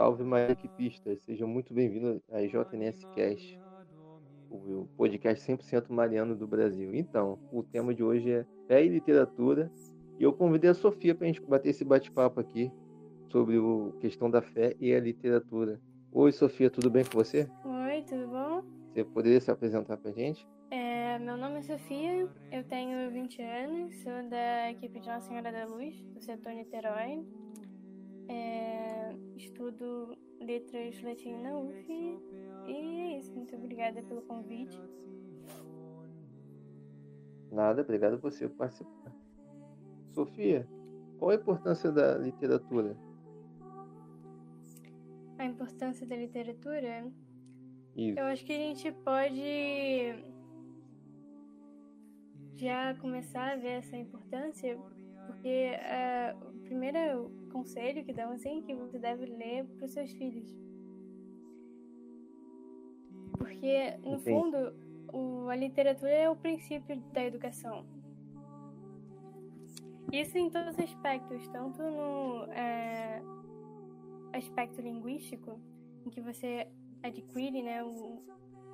Salve, Maria Equipistas. Sejam muito bem-vindos à JNS Cast, o podcast 100% mariano do Brasil. Então, o tema de hoje é fé e literatura. E eu convidei a Sofia para a gente bater esse bate-papo aqui sobre a questão da fé e a literatura. Oi, Sofia, tudo bem com você? Oi, tudo bom? Você poderia se apresentar para a gente? É, meu nome é Sofia, eu tenho 20 anos, sou da equipe de Nossa Senhora da Luz, do setor Niterói. É, estudo letras latim na UF e é isso. Muito obrigada pelo convite. Nada, obrigado a você por participar. Sofia, qual a importância da literatura? A importância da literatura? Isso. Eu acho que a gente pode já começar a ver essa importância, porque uh, o primeiro conselho que dão assim que você deve ler para os seus filhos. Porque, no Entendi. fundo, o, a literatura é o princípio da educação. Isso em todos os aspectos, tanto no é, aspecto linguístico, em que você adquire, né, o,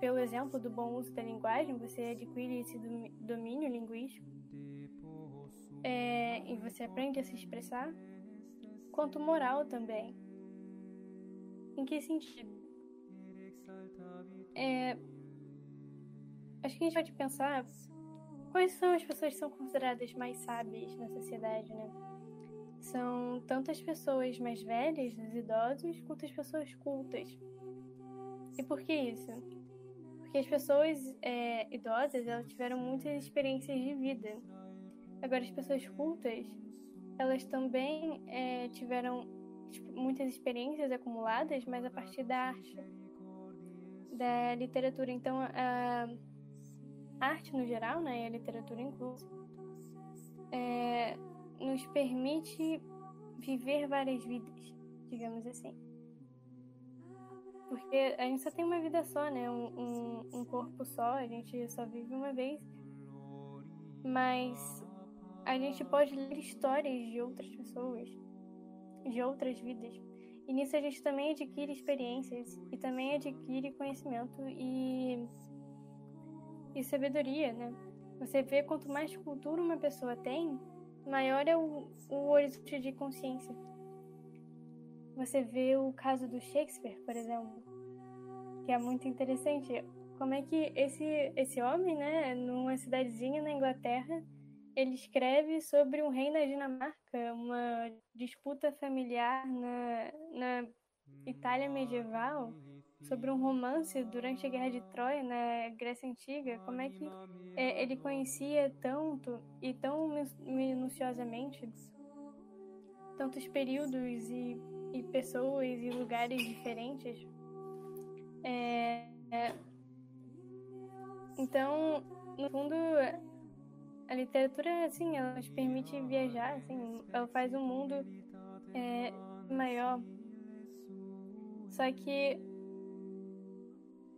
pelo exemplo do bom uso da linguagem, você adquire esse domínio linguístico é, e você aprende a se expressar, quanto moral também. Em que sentido? É, acho que a gente pode pensar quais são as pessoas que são consideradas mais sábias na sociedade, né? São tanto as pessoas mais velhas, os idosos, quanto as pessoas cultas. E por que isso? Porque as pessoas é, idosas elas tiveram muitas experiências de vida. Agora, as pessoas cultas, elas também é, tiveram tipo, muitas experiências acumuladas, mas a partir da arte, da literatura. Então, a arte no geral, né, e a literatura inclusive, é, nos permite viver várias vidas, digamos assim. Porque a gente só tem uma vida só, né? Um, um, um, corpo só, a gente só vive uma vez. Mas a gente pode ler histórias de outras pessoas, de outras vidas. E nisso a gente também adquire experiências e também adquire conhecimento e, e sabedoria, né? Você vê quanto mais cultura uma pessoa tem, maior é o, o horizonte de consciência. Você vê o caso do Shakespeare, por exemplo, que é muito interessante. Como é que esse, esse homem, né, numa cidadezinha na Inglaterra, ele escreve sobre um rei na Dinamarca, uma disputa familiar na, na Itália medieval, sobre um romance durante a Guerra de Troia na Grécia Antiga. Como é que é, ele conhecia tanto e tão minuciosamente tantos períodos e e pessoas e lugares diferentes. É, é, então, no fundo, a literatura, assim, ela nos permite viajar, assim, ela faz um mundo é, maior. Só que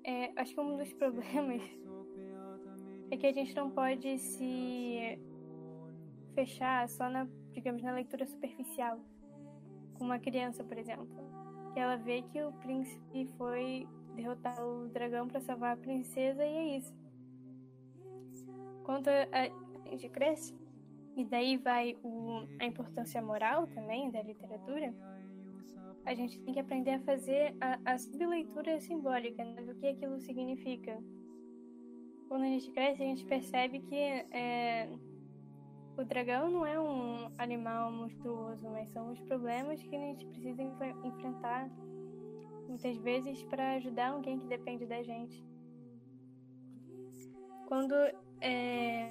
é, acho que um dos problemas é que a gente não pode se fechar só na, digamos, na leitura superficial com uma criança, por exemplo, que ela vê que o príncipe foi derrotar o dragão para salvar a princesa e é isso. Quando a gente cresce, e daí vai o, a importância moral também da literatura, a gente tem que aprender a fazer a, a subleitura simbólica né, do que aquilo significa. Quando a gente cresce, a gente percebe que é, o dragão não é um animal monstruoso, mas são os problemas que a gente precisa enfrentar muitas vezes para ajudar alguém que depende da gente. Quando é,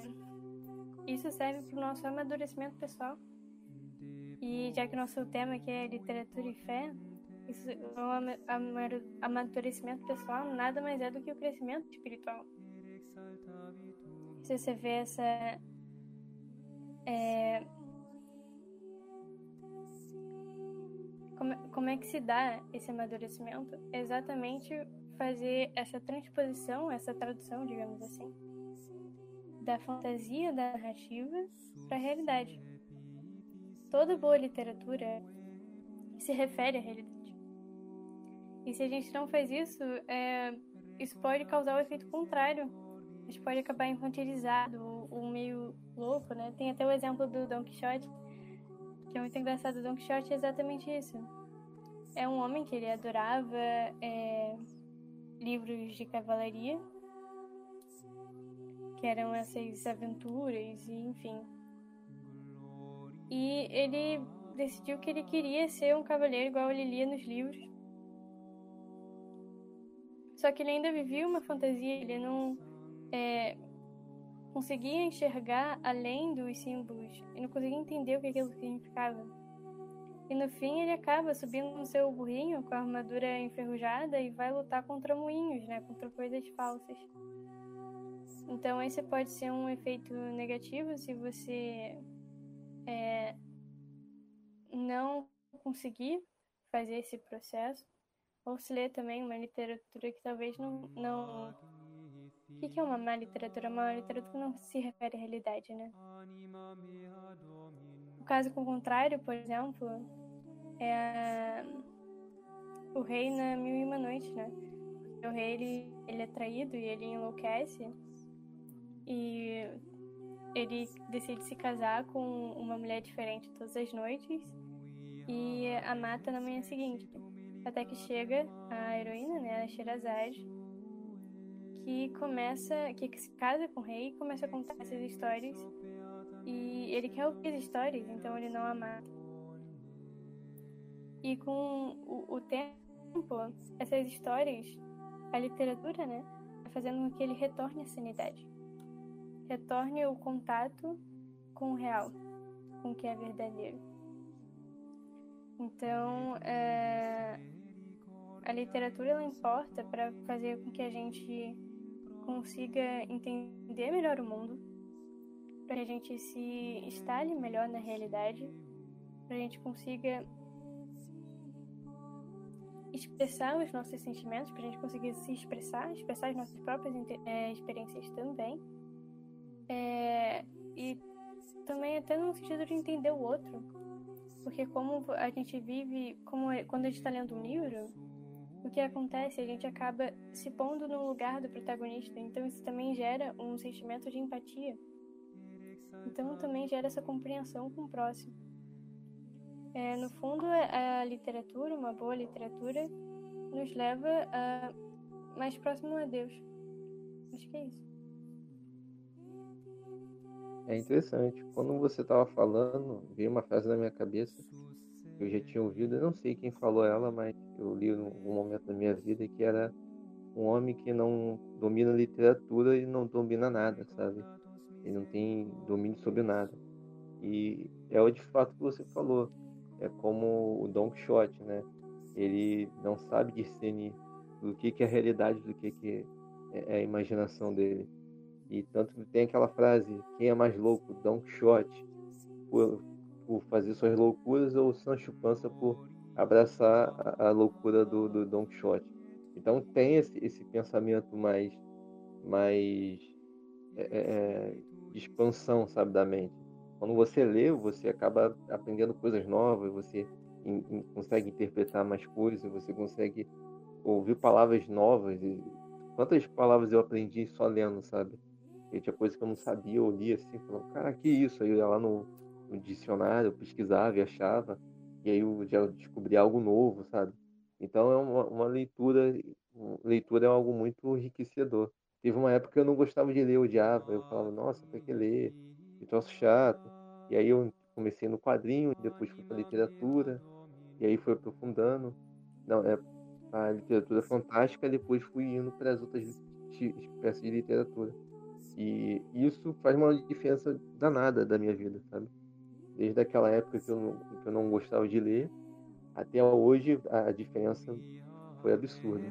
isso serve para o nosso amadurecimento pessoal. E já que nosso tema aqui é literatura e fé, isso, o amadurecimento pessoal nada mais é do que o crescimento espiritual. Se você vê essa é... Como, como é que se dá esse amadurecimento? exatamente fazer essa transposição, essa tradução, digamos assim, da fantasia da narrativa para a realidade. Toda boa literatura se refere à realidade. E se a gente não faz isso, é, isso pode causar o efeito contrário. A gente pode acabar infantilizado ou meio louco, né? Tem até o exemplo do Don Quixote, que é muito engraçado. O Don Quixote é exatamente isso. É um homem que ele adorava é, livros de cavalaria, que eram essas aventuras e enfim. E ele decidiu que ele queria ser um cavaleiro igual ele lia nos livros. Só que ele ainda vivia uma fantasia, ele não é, conseguia enxergar além dos símbolos, ele não conseguia entender o que aquilo significava. E no fim ele acaba subindo no seu burrinho com a armadura enferrujada e vai lutar contra moinhos, né, contra coisas falsas. Então esse pode ser um efeito negativo se você é, não conseguir fazer esse processo, ou se ler também uma literatura que talvez não. não... O que, é uma má literatura? Uma literatura que não se refere à realidade, né? O caso com o contrário, por exemplo, é o rei na Mil e Uma Noite, né? O rei ele, ele é traído e ele enlouquece e ele decide se casar com uma mulher diferente todas as noites e a mata na manhã seguinte. Até que chega a heroína, né, a Sherazade, que começa, que se casa com o rei e começa a contar essas histórias. E ele quer ouvir as histórias, então ele não a mata. E com o, o tempo, essas histórias, a literatura, né, fazendo com que ele retorne à sanidade retorne o contato com o real, com o que é verdadeiro. Então, é, a literatura ela importa para fazer com que a gente consiga entender melhor o mundo, para que a gente se instale melhor na realidade, para a gente consiga expressar os nossos sentimentos, para a gente conseguir se expressar, expressar as nossas próprias é, experiências também é, e também até no sentido de entender o outro. Porque como a gente vive, como é, quando a gente está lendo um livro, o que acontece? A gente acaba se pondo no lugar do protagonista. Então isso também gera um sentimento de empatia. Então também gera essa compreensão com o próximo. É, no fundo, a literatura, uma boa literatura, nos leva a mais próximo a Deus. Acho que é isso. É interessante. Quando você estava falando, veio uma frase na minha cabeça que eu já tinha ouvido. Eu não sei quem falou ela, mas eu li algum momento da minha vida que era um homem que não domina literatura e não domina nada, sabe? Ele não tem domínio sobre nada. E é o de fato que você falou. É como o Don Quixote, né? Ele não sabe discernir do que, que é a realidade, do que, que é a imaginação dele. E tanto que tem aquela frase: quem é mais louco, Don Quixote, por, por fazer suas loucuras, ou Sancho Panza por abraçar a, a loucura do, do, Don Quixote. Então tem esse, esse pensamento mais, mais é, é, é, de expansão, sabe, da mente. Quando você lê, você acaba aprendendo coisas novas, você in, in, consegue interpretar mais coisas, você consegue ouvir palavras novas. E quantas palavras eu aprendi só lendo, sabe? E tinha coisa que eu não sabia, eu lia assim, falando, cara, que isso? Aí eu ia lá no, no dicionário, eu pesquisava e achava, e aí eu já descobri algo novo, sabe? Então é uma, uma leitura, leitura é algo muito enriquecedor. Teve uma época que eu não gostava de ler, eu odiava, eu falava, nossa, tem que ler, que troço chato. E aí eu comecei no quadrinho, depois fui para literatura, e aí fui aprofundando. Não, é a literatura fantástica, depois fui indo para as outras espécies de literatura. E isso faz uma diferença danada da minha vida, sabe? Desde aquela época que eu não, que eu não gostava de ler, até hoje a diferença foi absurda.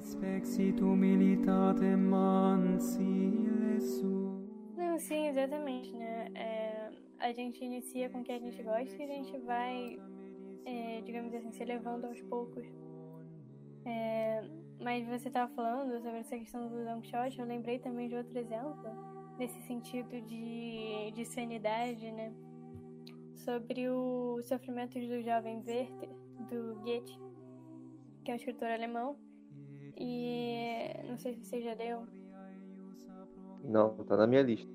Não, sim, exatamente, né? É, a gente inicia com o que a gente gosta e a gente vai, é, digamos assim, se levando aos poucos. É, mas você estava falando sobre essa questão do Don Quixote, eu lembrei também de outro exemplo nesse sentido de, de sanidade, né? Sobre os sofrimentos do jovem Werther, do Goethe, que é um escritor alemão, e não sei se você já leu. Não, tá na minha lista.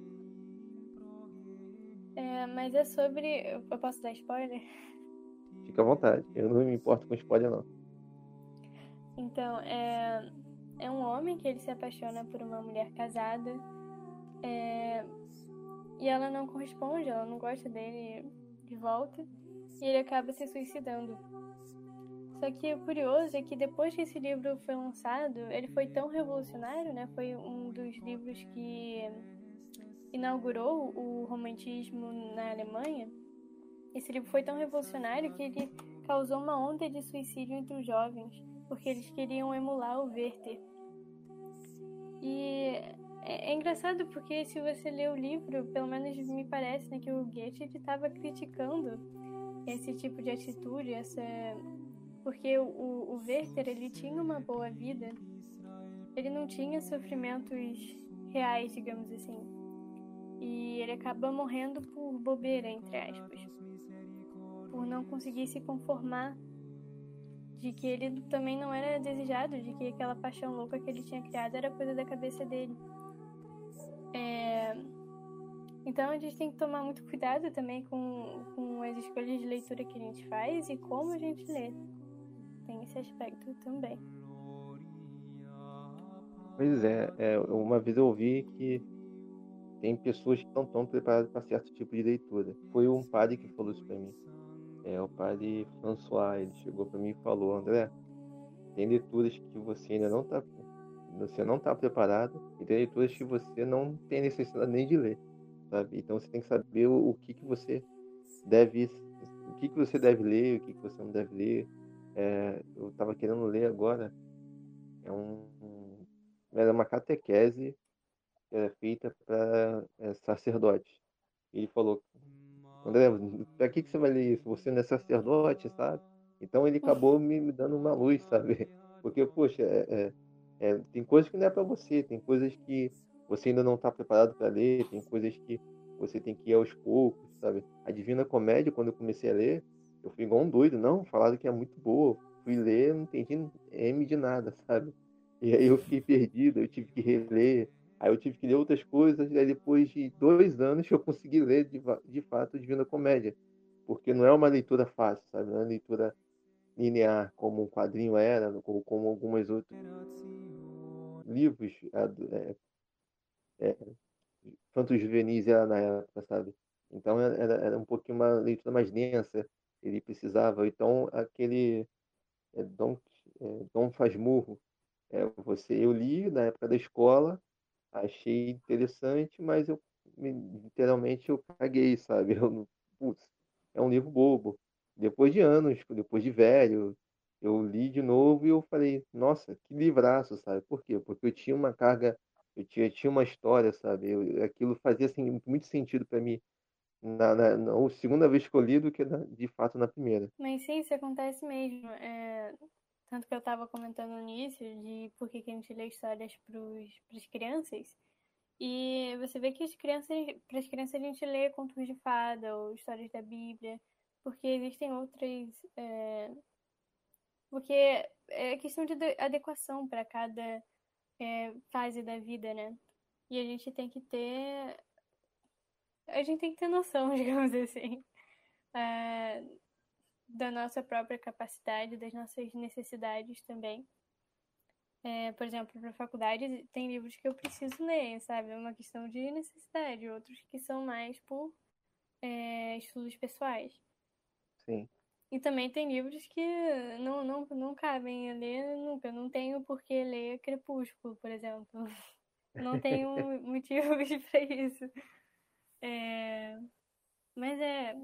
É, mas é sobre. Eu posso dar spoiler? Fica à vontade, eu não me importo com spoiler, não. Então, é, é um homem que ele se apaixona por uma mulher casada é, e ela não corresponde, ela não gosta dele de volta e ele acaba se suicidando. Só que o curioso é que depois que esse livro foi lançado, ele foi tão revolucionário, né? Foi um dos livros que inaugurou o romantismo na Alemanha. Esse livro foi tão revolucionário que ele causou uma onda de suicídio entre os jovens, porque eles queriam emular o Werther. E é, é engraçado porque se você lê o livro, pelo menos me parece né, que o Goethe estava criticando esse tipo de atitude, essa porque o, o Werther ele tinha uma boa vida, ele não tinha sofrimentos reais, digamos assim, e ele acaba morrendo por bobeira entre aspas, por não conseguir se conformar de que ele também não era desejado, de que aquela paixão louca que ele tinha criado era coisa da cabeça dele. É... Então a gente tem que tomar muito cuidado também com, com as escolhas de leitura que a gente faz e como a gente lê. Tem esse aspecto também. Pois é, é uma vez eu ouvi que tem pessoas que não estão preparadas para certo tipo de leitura. Foi um padre que falou isso para mim. É o padre François, ele chegou para mim e falou, André, tem leituras que você ainda não está você não está preparado e tem leituras que você não tem necessidade nem de ler, sabe? Então você tem que saber o, o que que você deve o que que você deve ler, o que que você não deve ler. É, eu estava querendo ler agora é um era uma catequese que era feita para é. Ele falou André, pra que, que você vai ler isso? Você não é sacerdote, sabe? Então ele acabou me, me dando uma luz, sabe? Porque, poxa, é, é, é, tem coisas que não é para você, tem coisas que você ainda não está preparado para ler, tem coisas que você tem que ir aos poucos, sabe? A Divina Comédia, quando eu comecei a ler, eu fui igual um doido, não, falaram que é muito boa. Fui ler, não entendi M de nada, sabe? E aí eu fiquei perdido, eu tive que reler, Aí eu tive que ler outras coisas, e aí depois de dois anos eu consegui ler de, de fato Divina Comédia. Porque não é uma leitura fácil, sabe? Não é uma leitura linear, como um quadrinho era, como algumas outros livros é, é, tanto juvenis era na época, sabe? Então era, era um pouquinho uma leitura mais densa, ele precisava. Então aquele é, Dom, é, Dom Fasmurro, é, você, eu li na época da escola, achei interessante, mas eu literalmente eu caguei, sabe? Eu, putz, é um livro bobo. Depois de anos, depois de velho, eu li de novo e eu falei, nossa, que livraço, sabe? Por quê? Porque eu tinha uma carga, eu tinha, tinha uma história, sabe? Eu, aquilo fazia assim, muito sentido para mim na, na, na, segunda vez que eu li do que na, de fato na primeira. Mas sim, isso acontece mesmo. É, tanto que eu estava comentando no início de por que, que a gente lê histórias para as crianças. E você vê que as crianças, para as crianças a gente lê contos de fada ou histórias da Bíblia, porque existem outras. É... Porque é questão de adequação para cada é, fase da vida, né? E a gente tem que ter. A gente tem que ter noção, digamos assim. É, da nossa própria capacidade, das nossas necessidades também. É, por exemplo, para faculdade tem livros que eu preciso ler, sabe? É uma questão de necessidade, outros que são mais por é, estudos pessoais. Sim. E também tem livros que não, não, não cabem a ler nunca. Não tenho por que ler Crepúsculo, por exemplo. Não tenho motivos para isso. É... Mas é,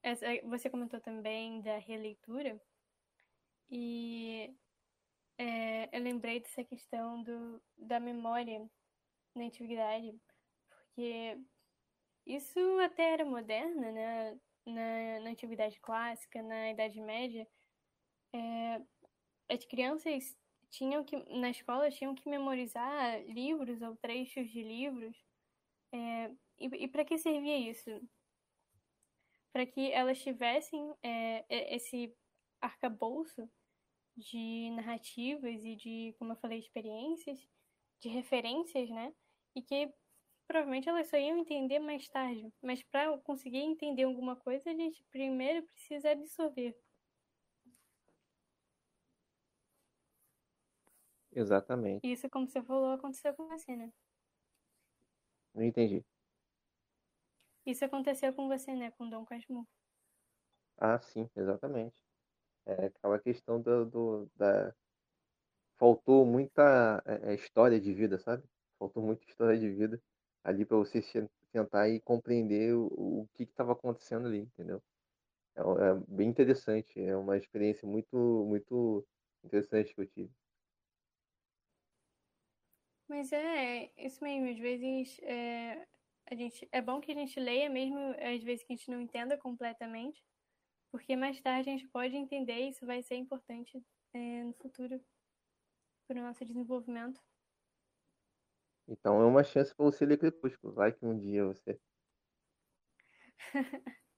essa, você comentou também da releitura, e é, eu lembrei dessa questão do, da memória na antiguidade, porque isso até era moderna, né? Na, na antiguidade clássica, na Idade Média, é, as crianças tinham que, na escola, tinham que memorizar livros ou trechos de livros. É, e e para que servia isso? para que elas tivessem é, esse arcabouço de narrativas e de, como eu falei, experiências, de referências, né? E que provavelmente elas só iam entender mais tarde. Mas para conseguir entender alguma coisa, a gente primeiro precisa absorver. Exatamente. Isso, como você falou, aconteceu com você, né? Não entendi. Isso aconteceu com você, né? Com Dom Casmurro. Ah, sim, exatamente. É aquela questão do, do da faltou muita é, é história de vida, sabe? Faltou muita história de vida ali para você tentar e compreender o, o que estava acontecendo ali, entendeu? É, é, bem interessante, é uma experiência muito muito interessante que eu tive. Mas é isso mesmo, às vezes é, a gente, é bom que a gente leia mesmo, às vezes que a gente não entenda completamente, porque mais tarde a gente pode entender e isso vai ser importante é, no futuro para o nosso desenvolvimento. Então é uma chance para você ler Crepúsculo. Vai que um dia você.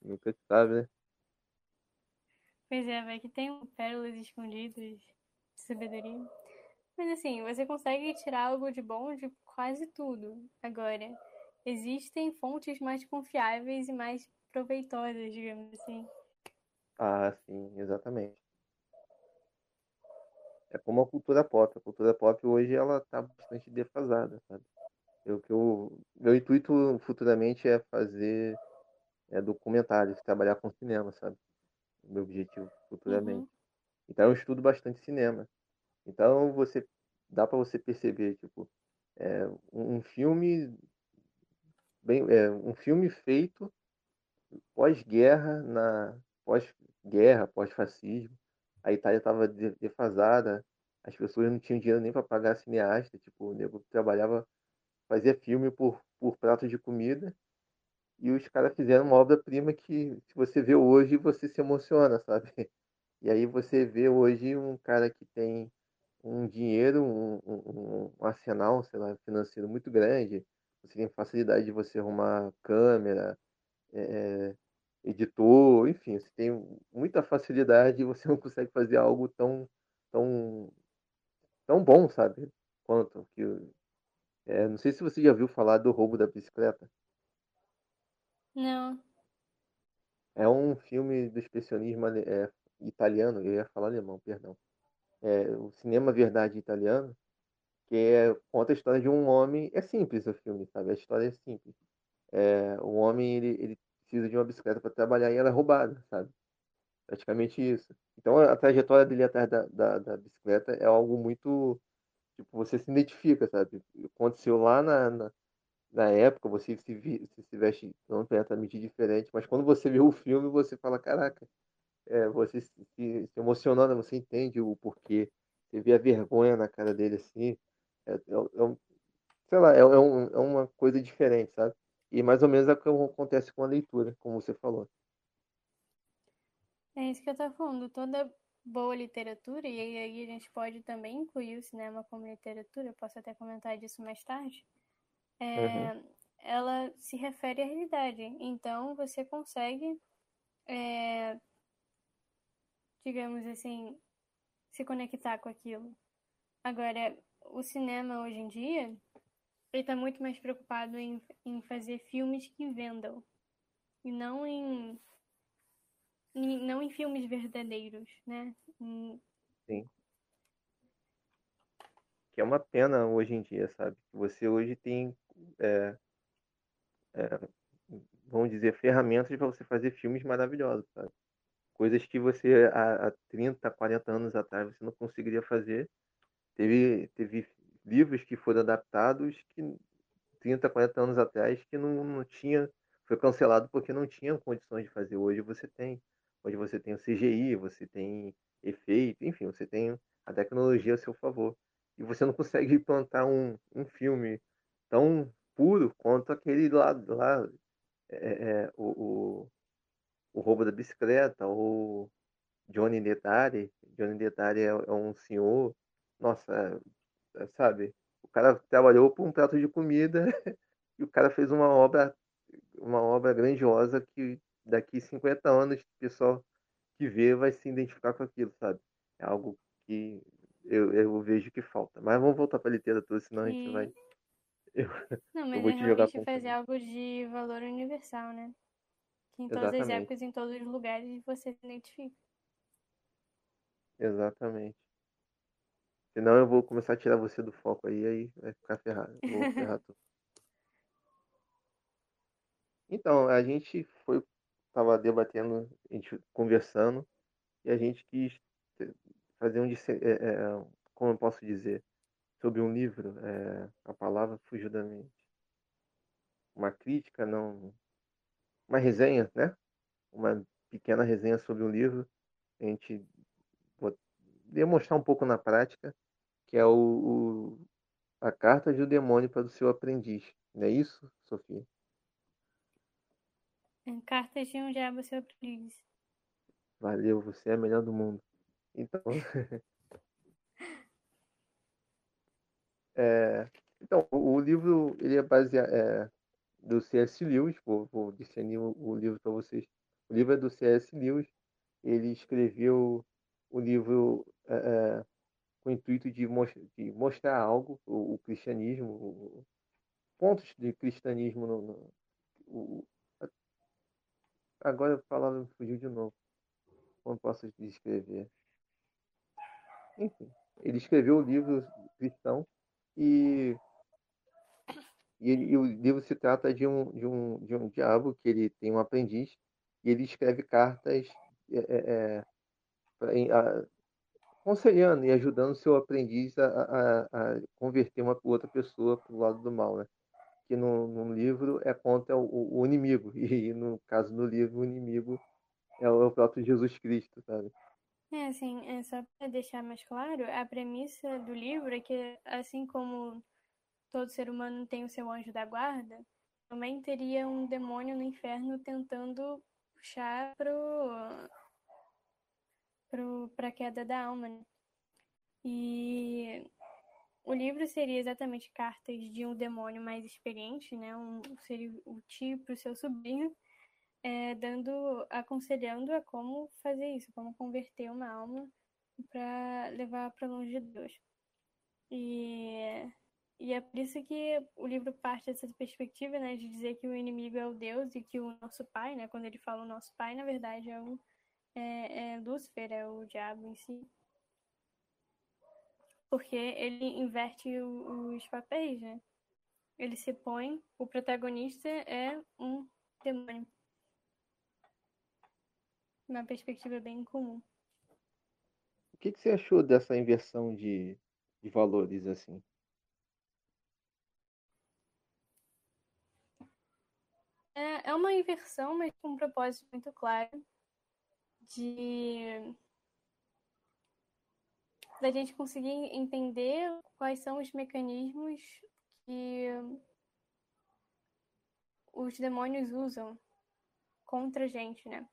Nunca se sabe, né? Pois é, vai que tem pérolas escondidas de sabedoria. Mas assim, você consegue tirar algo de bom de quase tudo. Agora, existem fontes mais confiáveis e mais proveitosas, digamos assim. Ah, sim, exatamente. É como a cultura pop. A cultura pop hoje ela tá bastante defasada, sabe? Eu, que eu, meu intuito futuramente é fazer é, documentários, trabalhar com cinema, sabe? Meu objetivo futuramente. Uhum. Então eu estudo bastante cinema. Então você dá para você perceber, tipo, é, um filme bem, é, um filme feito pós-guerra, na pós-guerra, pós-fascismo. A Itália estava defasada, as pessoas não tinham dinheiro nem para pagar cineasta, tipo, o nego trabalhava, fazia filme por, por prato de comida, e os caras fizeram uma obra-prima que, se você vê hoje, você se emociona, sabe? E aí você vê hoje um cara que tem um dinheiro, um, um, um, arsenal, sei lá, financeiro muito grande, você tem facilidade de você arrumar câmera, é, editor, enfim, você tem muita facilidade e você não consegue fazer algo tão, tão, tão bom, sabe? Quanto que é, não sei se você já viu falar do roubo da bicicleta. Não. É um filme do expressionismo é, italiano, eu ia falar alemão, perdão é, o cinema verdade italiano, que é, conta a história de um homem. É simples o filme, sabe? A história é simples. É, o homem ele, ele precisa de uma bicicleta para trabalhar e ela é roubada, sabe? Praticamente isso. Então a, trajetória dele atrás da, da, da, bicicleta é algo muito. Tipo, você se identifica, sabe? Aconteceu lá na, na, na época, você se, vi, se veste completamente diferente, mas quando você vê o filme, você fala: caraca, é, você se, se, emocionando, você entende o porquê. Você vê a vergonha na cara dele assim. É, é, é um, sei lá, é, é, um, é uma coisa diferente, sabe? E mais ou menos é o que acontece com a leitura, como você falou. É isso que eu tô falando. Toda boa literatura, e aí a gente pode também incluir o cinema como literatura, posso até comentar disso mais tarde, é, uhum. ela se refere à realidade. Então você consegue é, digamos assim, se conectar com aquilo. Agora, o cinema hoje em dia, ele está muito mais preocupado em, em fazer filmes que vendam e não em não em filmes verdadeiros, né? Em... Sim. Que é uma pena hoje em dia, sabe? Você hoje tem, é, é, vamos dizer, ferramentas para você fazer filmes maravilhosos, sabe? coisas que você há, há 30, 40 anos atrás você não conseguiria fazer. Teve, teve livros que foram adaptados que 30, 40 anos atrás que não, não tinha, foi cancelado porque não tinham condições de fazer. Hoje você tem. Hoje você tem o CGI, você tem efeito, enfim, você tem a tecnologia a seu favor. E você não consegue implantar um, um filme tão puro quanto aquele lá, lá é, é, o, o roubo da bicicleta, o Johnny Detari. Johnny Detari é, é um senhor, nossa, é, sabe? O cara trabalhou por um prato de comida e o cara fez uma obra, uma obra grandiosa que daqui 50 anos o pessoal que vê vai se identificar com aquilo, sabe? É algo que eu, eu vejo que falta. Mas vamos voltar para a literatura, senão a gente vai. Eu, Não, mas eu vou é te jogar realmente fazer algo de valor universal, né? Que em todas Exatamente. as épocas, em todos os lugares, você se identifica. Exatamente. Senão eu vou começar a tirar você do foco aí, aí vai ficar ferrado. Vou ferrar tudo. Então, a gente foi, tava debatendo, a gente conversando, e a gente quis fazer um, é, é, como eu posso dizer, sobre um livro, é, a palavra fugiu da mente. Uma crítica, não, uma resenha, né? Uma pequena resenha sobre um livro, a gente demonstrar um pouco na prática, que é o, o a carta de o demônio para o seu aprendiz. Não é isso, Sofia? Cartas de um diabo seu aprendiz. Valeu, você é a melhor do mundo. Então, é, então o livro ele é baseado é, do C.S. Lewis. Vou, vou discernir o, livro para vocês. O livro é do C.S. Lewis. Ele escreveu o livro é, é, com o intuito de, de mostrar algo, o, o cristianismo, o, pontos de cristianismo no, no agora a palavra fugiu de novo. Como posso descrever? Enfim, ele escreveu o livro cristão e, e, ele, e, o livro se trata de um, de, um, de um diabo que ele tem um aprendiz e ele escreve cartas é, é, é a, aconselhando e ajudando seu aprendiz a, a, a converter uma outra pessoa para o lado do mal, né? Que no, no livro é contra o, o, inimigo e no caso do livro o inimigo é o próprio Jesus Cristo, sabe? É, assim, é só para deixar mais claro, a premissa do livro é que, assim como todo ser humano tem o seu anjo da guarda, também teria um demônio no inferno tentando puxar pro, pro, pra queda da alma, né? E o livro seria exatamente cartas de um demônio mais experiente, né? Um, seria o tio pro seu sobrinho, é, dando, aconselhando a como fazer isso, como converter uma alma para levar para longe de Deus. E, e é por isso que o livro parte dessa perspectiva, né, de dizer que o inimigo é o Deus e que o nosso pai, né, quando ele fala o nosso pai, na verdade é o é, é Lúcifer, é o diabo em si. Porque ele inverte os papéis, né? Ele se põe, o protagonista é um demônio uma perspectiva bem comum. O que, que você achou dessa inversão de, de valores assim? É, é uma inversão, mas com um propósito muito claro de da gente conseguir entender quais são os mecanismos que os demônios usam contra a gente, né?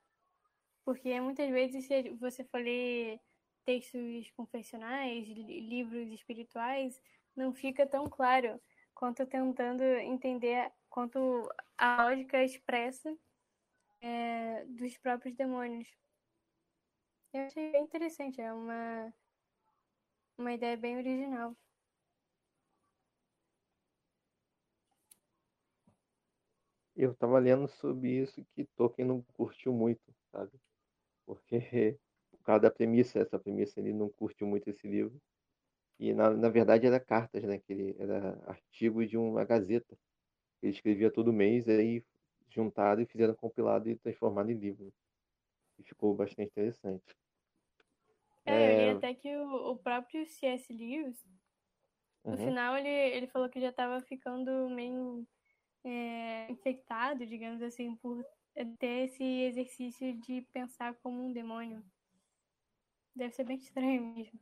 Porque muitas vezes, se você for ler textos confessionais, livros espirituais, não fica tão claro quanto tentando entender quanto a lógica expressa é, dos próprios demônios. Eu achei bem interessante, é uma, uma ideia bem original. Eu estava lendo sobre isso que Tolkien não curtiu muito, sabe? porque por causa da premissa, essa premissa ele não curte muito esse livro. E na, na verdade era cartas, né? Que ele era artigo de uma gazeta. Ele escrevia todo mês, aí juntaram e fizeram compilado e transformado em livro. E ficou bastante interessante. É, é... eu li até que o, o próprio C.S. Lewis, no uhum. final ele, ele falou que já estava ficando meio é, infectado, digamos assim, por ter esse exercício de pensar como um demônio. Deve ser bem estranho mesmo.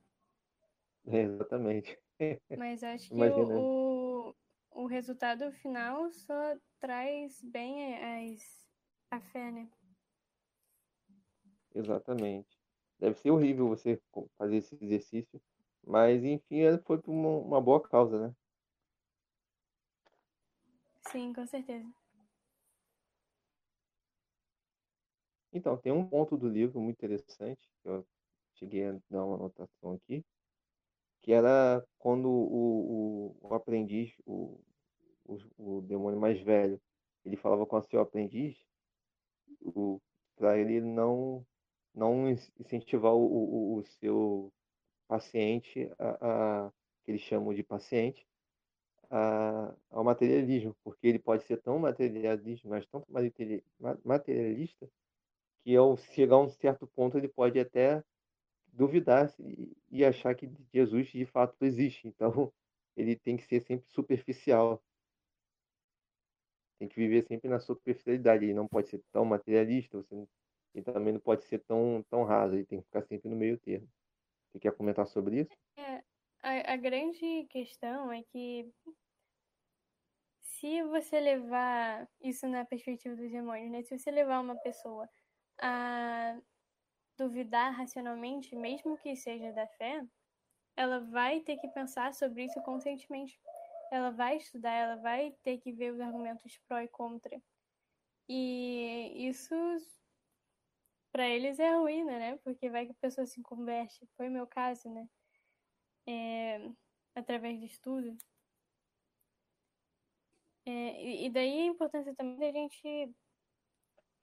É, exatamente. Mas acho que o, o, resultado final só traz bem as, a fé, né? Exatamente. Deve ser horrível você fazer esse exercício, mas enfim, foi por uma, uma boa causa, né? Sim, com certeza. Então, tem um ponto do livro muito interessante, que eu cheguei a dar uma anotação aqui, que era quando o, o, o aprendiz, o, o, o, demônio mais velho, ele falava com o seu aprendiz para ele não não incentivar o, o, o seu paciente a, a, que eles chamam de paciente a, ao materialismo, porque ele pode ser tão materialista, mas tão materialista que ao chegar a um certo ponto ele pode até duvidar e achar que Jesus de fato existe. Então ele tem que ser sempre superficial. Tem que viver sempre na superficialidade. Ele não pode ser tão materialista, você ele também não pode ser tão, tão raso. Ele tem que ficar sempre no meio termo. Você quer comentar sobre isso? É, a, a grande questão é que se você levar isso na perspectiva dos demônios, né? Se você levar uma pessoa a duvidar racionalmente, mesmo que seja da fé, ela vai ter que pensar sobre isso conscientemente. Ela vai estudar, ela vai ter que ver os argumentos pró e contra. E isso para eles é ruína, né? Porque vai que a pessoa se converte. Foi meu caso, né? É, através de estudo. É, e daí a importância também da gente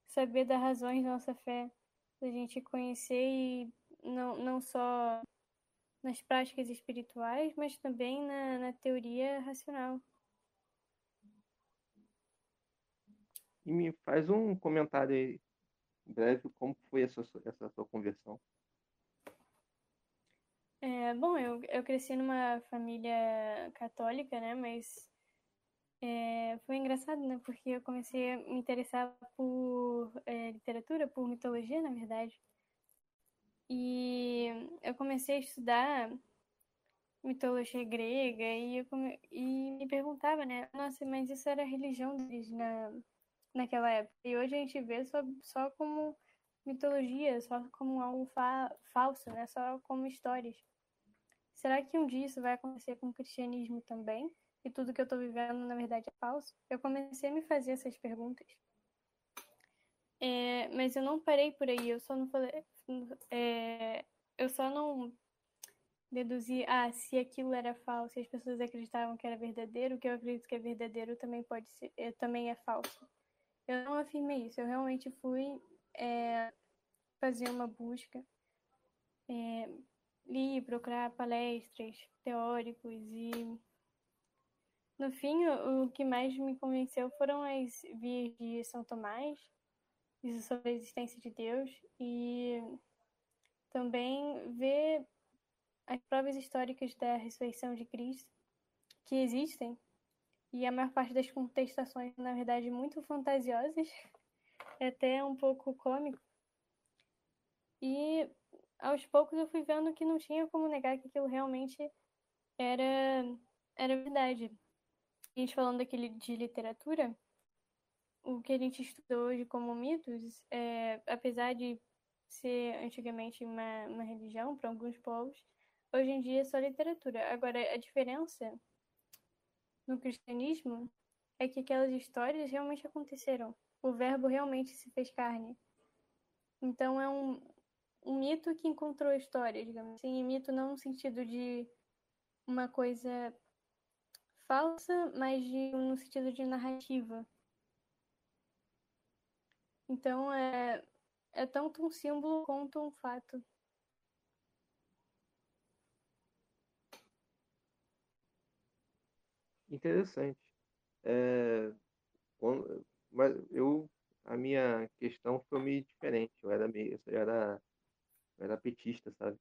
saber das razões da nossa fé, da gente conhecer e não, não só nas práticas espirituais, mas também na, na teoria racional. E me faz um comentário aí, breve, como foi essa, essa sua conversão? É, bom, eu, eu cresci numa família católica, né? Mas é, foi engraçado, né? Porque eu comecei a me interessar por é, literatura, por mitologia, na verdade. E eu comecei a estudar mitologia grega e, eu come... e me perguntava, né? Nossa, mas isso era religião deles na, naquela época. E hoje a gente vê só, só como mitologia, só como algo fa falso, né? Só como histórias. Será que um dia isso vai acontecer com o cristianismo também? e tudo que eu estou vivendo na verdade é falso, eu comecei a me fazer essas perguntas. É, mas eu não parei por aí, eu só não falei. É, eu só não deduzi, ah, se aquilo era falso, se as pessoas acreditavam que era verdadeiro, o que eu acredito que é verdadeiro também pode ser, é, também é falso. Eu não afirmei isso, eu realmente fui é, fazer uma busca, é, li, procurar palestras teóricos e no fim, o, que mais me convenceu foram as vias de São Tomás, isso sobre a existência de Deus, e também ver as provas históricas da ressurreição de Cristo, que existem, e a maior parte das contestações, na verdade, muito fantasiosas, até um pouco cômico. E aos poucos eu fui vendo que não tinha como negar que aquilo realmente era, era verdade a gente falando aqui de literatura, o que a gente estudou hoje como mitos, é, apesar de ser antigamente uma, uma religião para alguns povos, hoje em dia é só literatura. Agora, a diferença no cristianismo é que aquelas histórias realmente aconteceram. O verbo realmente se fez carne. Então é um, um mito que encontrou história, digamos assim. E mito não no sentido de uma coisa falsa, mas de, no sentido de narrativa. Então é, é tanto um símbolo quanto um fato. Interessante. É, quando, mas eu a minha questão foi meio diferente. Eu era meio, eu era, eu era petista, sabe?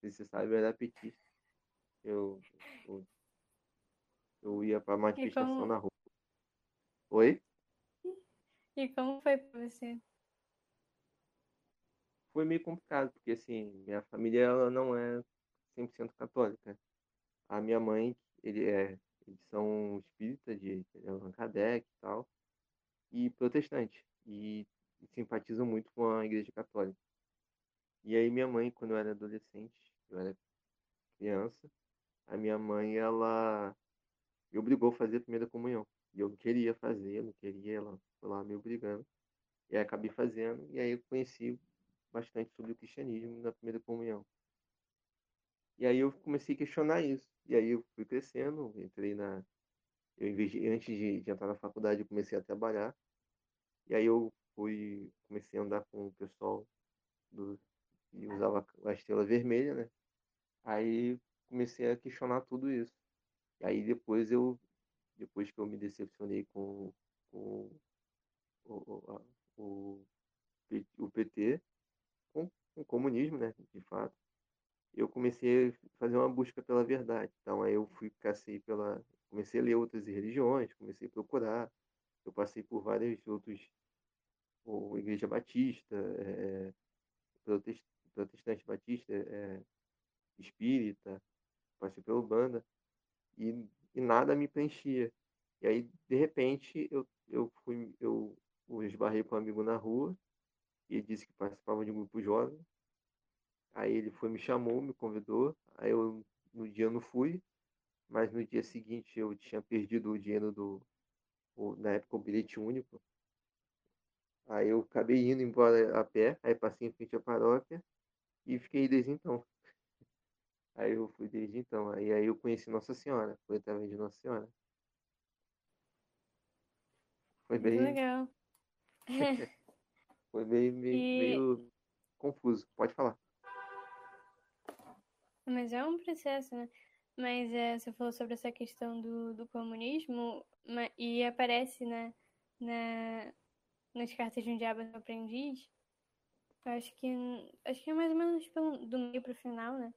Se você sabe, eu era petista. Eu, eu eu ia pra manifestação como... na rua. Oi? E como foi pra você? Foi meio complicado, porque assim, minha família ela não é 100% católica. A minha mãe, ele é, eles são espíritas de Allan Kardec e tal, e protestante, e simpatizam muito com a igreja católica. E aí minha mãe, quando eu era adolescente, eu era criança, a minha mãe, ela me obrigou a fazer a primeira comunhão. E eu queria fazer, eu não queria, ela foi lá me obrigando. E aí acabei fazendo, e aí eu conheci bastante sobre o cristianismo na primeira comunhão. E aí eu comecei a questionar isso. E aí eu fui crescendo, entrei na. Eu, antes de, de entrar na faculdade, eu comecei a trabalhar. E aí eu fui, comecei a andar com o pessoal do, e usava a estrela vermelha, né? Aí comecei a questionar tudo isso. E aí depois eu, depois que eu me decepcionei com, com o, o, o PT, com, com o comunismo, né? De fato, eu comecei a fazer uma busca pela verdade. Então aí eu fui cacei pela, comecei a ler outras religiões, comecei a procurar. Eu passei por vários outros, ou Igreja Batista, é, protestante batista, é, espírita, passei pela banda e, e nada me preenchia. E aí, de repente, eu, eu fui, eu, eu esbarrei com um amigo na rua e ele disse que participava de um grupo jovem. Aí ele foi, me chamou, me convidou. Aí eu, no dia não fui, mas no dia seguinte eu tinha perdido o dinheiro do, o, na época, o bilhete único. Aí eu acabei indo embora a pé, aí passei em frente à paróquia e fiquei desde então. Aí eu fui desde então. Aí, aí eu conheci Nossa Senhora. Foi através de Nossa Senhora. Foi bem. Muito legal. Foi meio, meio, e... meio confuso. Pode falar. Mas é um processo, né? Mas é, você falou sobre essa questão do, do comunismo e aparece né, na, nas cartas de um diabo aprendiz. Acho que acho que é mais ou menos pelo, do meio pro final, né?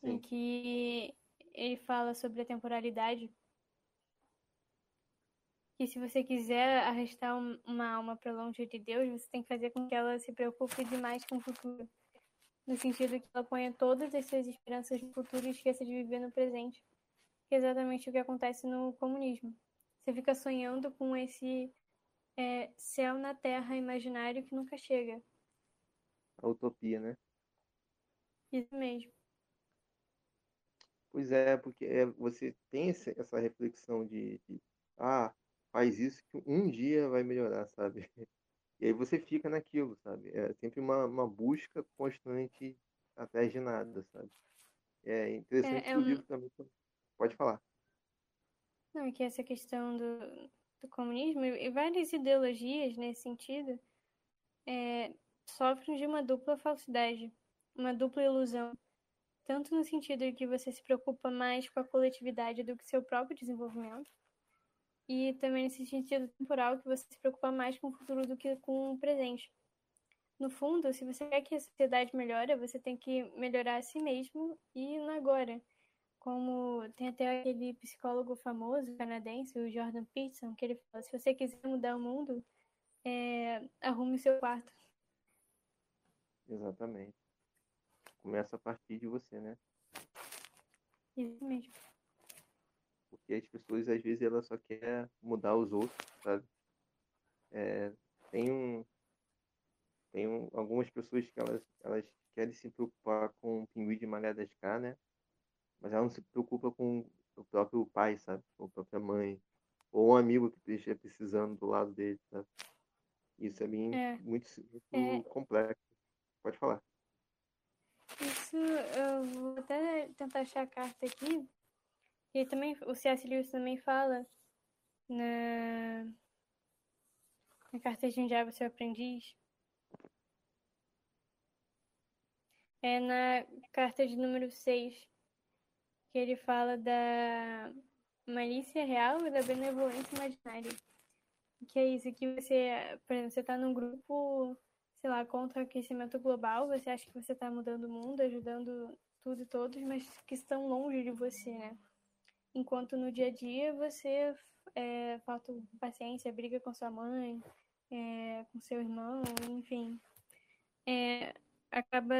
Sim. Em que ele fala sobre a temporalidade. Que se você quiser arrastar uma alma para longe de Deus, você tem que fazer com que ela se preocupe demais com o futuro no sentido que ela ponha todas as suas esperanças no futuro e esqueça de viver no presente, que é exatamente o que acontece no comunismo. Você fica sonhando com esse é, céu na terra imaginário que nunca chega. A utopia, né? Isso mesmo. Pois é, porque é, você tem essa reflexão de, de, ah, faz isso que um dia vai melhorar, sabe? E aí você fica naquilo, sabe? É sempre uma, uma busca constante atrás de nada, sabe? É interessante é, é um... o livro também. Pode falar. Não, é que essa questão do, do comunismo e várias ideologias nesse sentido é, sofrem de uma dupla falsidade, uma dupla ilusão. Tanto no sentido de que você se preocupa mais com a coletividade do que seu próprio desenvolvimento, e também nesse sentido temporal que você se preocupa mais com o futuro do que com o presente. No fundo, se você quer que a sociedade melhore, você tem que melhorar a si mesmo e no agora. Como tem até aquele psicólogo famoso canadense, o Jordan Peterson, que ele fala: se você quiser mudar o mundo, é, arrume o seu quarto. Exatamente. Começa a partir de você, né? Isso mesmo. Porque as pessoas, às vezes, elas só querem mudar os outros, sabe? É, tem um, tem um, algumas pessoas que elas, elas querem se preocupar com o pinguim de Madagascar, né? Mas ela não se preocupa com o próprio pai, sabe? Ou a própria mãe. Ou um amigo que esteja precisando do lado dele, sabe? Isso é, bem, é. muito, muito é. complexo. Pode falar. Isso, eu vou até tentar achar a carta aqui, e também o C.S. Lewis também fala na, na Carta de um Diabo Seu Aprendiz. É na carta de número 6 que ele fala da malícia real e da benevolência imaginária. Que é isso que você, por exemplo, você está num grupo, sei lá, contra o aquecimento global, você acha que você está mudando o mundo, ajudando tudo e todos, mas que estão longe de você, né? Enquanto no dia a dia você é, falta paciência, briga com sua mãe, é, com seu irmão, enfim, é, acaba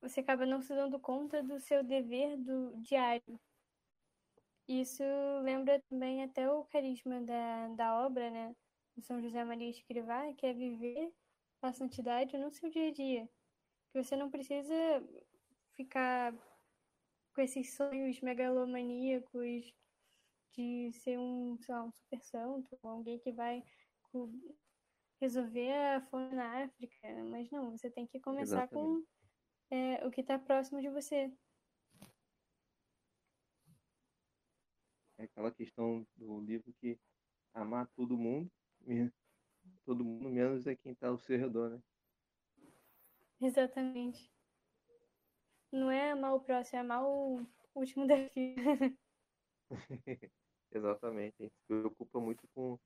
você acaba não se dando conta do seu dever do diário. Isso lembra também até o carisma da, da obra, né, do São José Maria Escrivá, que é viver a santidade no seu dia a dia. Que você não precisa ficar com esses sonhos megalomaníacos de ser um, sei lá, um super santo, alguém que vai resolver a fome na África, mas não, você tem que começar Exatamente. com é, o que está próximo de você. É aquela questão do livro que amar todo mundo, todo mundo menos é quem está ao seu redor, né? Exatamente. Não é amar o próximo, é amar o último fila. Exatamente. A gente se preocupa muito com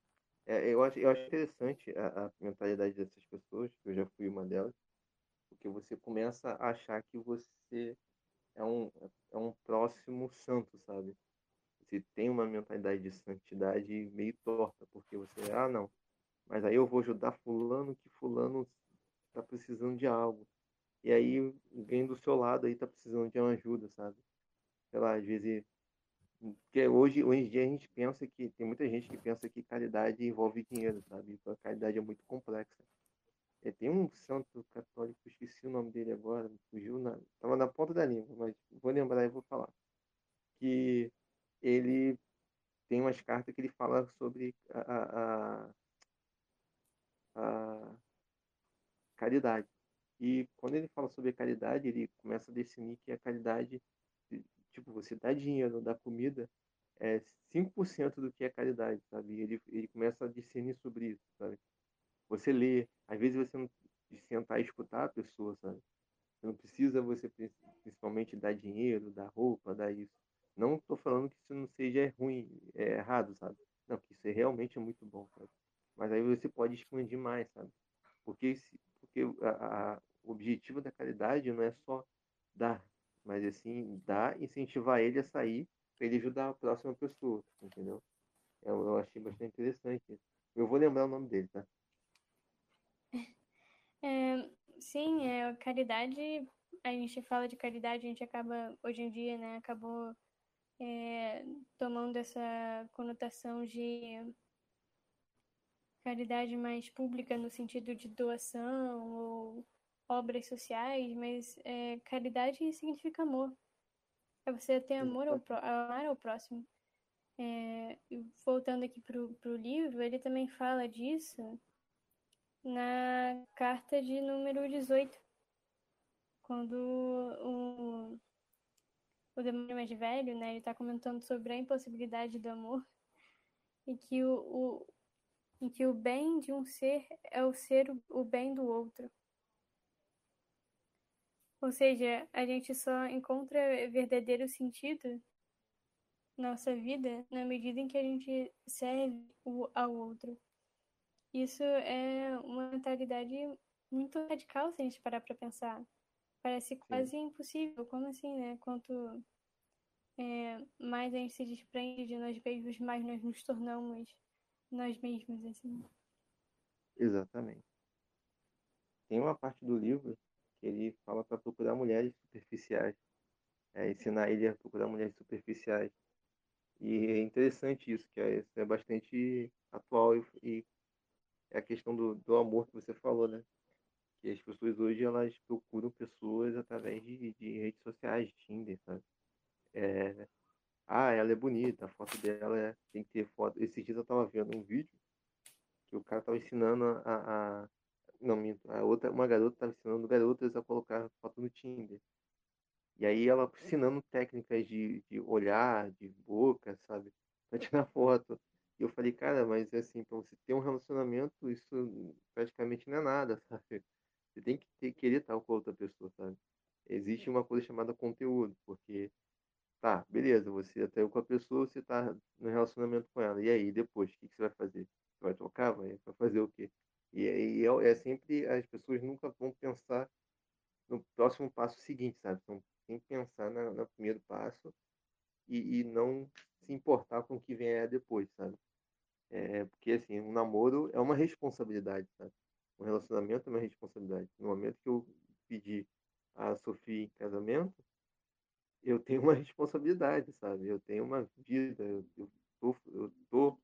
é, eu, acho, eu acho interessante a, a, mentalidade dessas pessoas, que eu já fui uma delas, porque você começa a achar que você é um, é um próximo santo, sabe? Você tem uma mentalidade de santidade meio torta, porque você, ah, não, mas aí eu vou ajudar fulano, que fulano está precisando de algo. E aí alguém do seu lado aí está precisando de uma ajuda, sabe? Sei lá, às vezes porque hoje, hoje em dia a gente pensa que tem muita gente que pensa que caridade envolve dinheiro, sabe? Então a caridade é muito complexa. É, tem um santo católico, esqueci o nome dele agora, fugiu na, tava na ponta da língua, mas vou lembrar e vou falar. Que ele tem umas cartas que ele fala sobre a, a, a caridade. E quando ele fala sobre a caridade, ele começa a definir que a caridade tipo, você dá dinheiro, dá comida, é 5% do que é caridade, sabe? Ele, ele começa a discernir sobre isso, sabe? Você lê, às vezes você não sentar e escutar a pessoa, sabe? Você não precisa você principalmente dar dinheiro, dar roupa, dar isso. Não estou falando que isso não seja ruim, é errado, sabe? Não, que isso é realmente é muito bom, sabe? Mas aí você pode expandir mais, sabe? Porque, porque a, a, o objetivo da caridade não é só dar, mas assim, dar, incentivar ele a sair para ele ajudar a próxima pessoa, entendeu? Eu, eu achei bastante interessante. Eu vou lembrar o nome dele, tá? É, sim, é, caridade, a gente fala de caridade, a gente acaba, hoje em dia, né, acabou é, tomando essa conotação de caridade mais pública no sentido de doação ou obras sociais, mas é, caridade significa amor. É você ter amor ao, amar ao próximo. É, voltando aqui pro, pro livro, ele também fala disso na carta de número 18, quando o, o demônio mais velho, né, ele está comentando sobre a impossibilidade do amor e que o, o, em que o bem de um ser é o ser o, bem do outro. Ou seja, a gente só encontra verdadeiro sentido na nossa vida na medida em que a gente serve o ao outro. Isso é uma mentalidade muito radical se a gente parar para pensar. Parece quase Sim. impossível. Como assim, né? Quanto é, mais a gente se desprende de nós mesmos, mais nós nos tornamos nós mesmos, assim. Exatamente. Tem uma parte do livro que ele fala para procurar mulheres superficiais, é, ensinar ele a procurar mulheres superficiais. E é interessante isso, que é, é bastante atual e, e, é a questão do, do amor que você falou, né? Que as pessoas hoje elas procuram pessoas através de, de redes sociais, de Tinder, sabe? É, ah, ela é bonita, a foto dela é, tem que ter foto. Esses dias eu estava vendo um vídeo que o cara estava ensinando a, a, não, minto. A outra, uma garota estava ensinando garotas a colocar foto no Tinder. E aí ela ensinando técnicas de, de olhar, de boca, sabe? Pra tirar foto. E eu falei, cara, mas assim, pra você ter um relacionamento, isso praticamente não é nada, sabe? Você tem que ter, querer estar com outra pessoa, sabe? Existe uma coisa chamada conteúdo, porque, tá, beleza, você atraiu com a pessoa, você tá no relacionamento com ela. E aí, depois, o que, que você vai fazer? Você vai trocar? Vai, vai fazer o quê? E, e é, é, sempre, as pessoas nunca vão pensar no próximo passo seguinte, sabe? Então, tem que pensar na, no primeiro passo e, e, não se importar com o que vier depois, sabe? É, porque, assim, um namoro é uma responsabilidade, sabe? Um relacionamento é uma responsabilidade. No momento que eu pedi a Sofia em casamento, eu tenho uma responsabilidade, sabe? Eu tenho uma vida, eu, tô, eu tô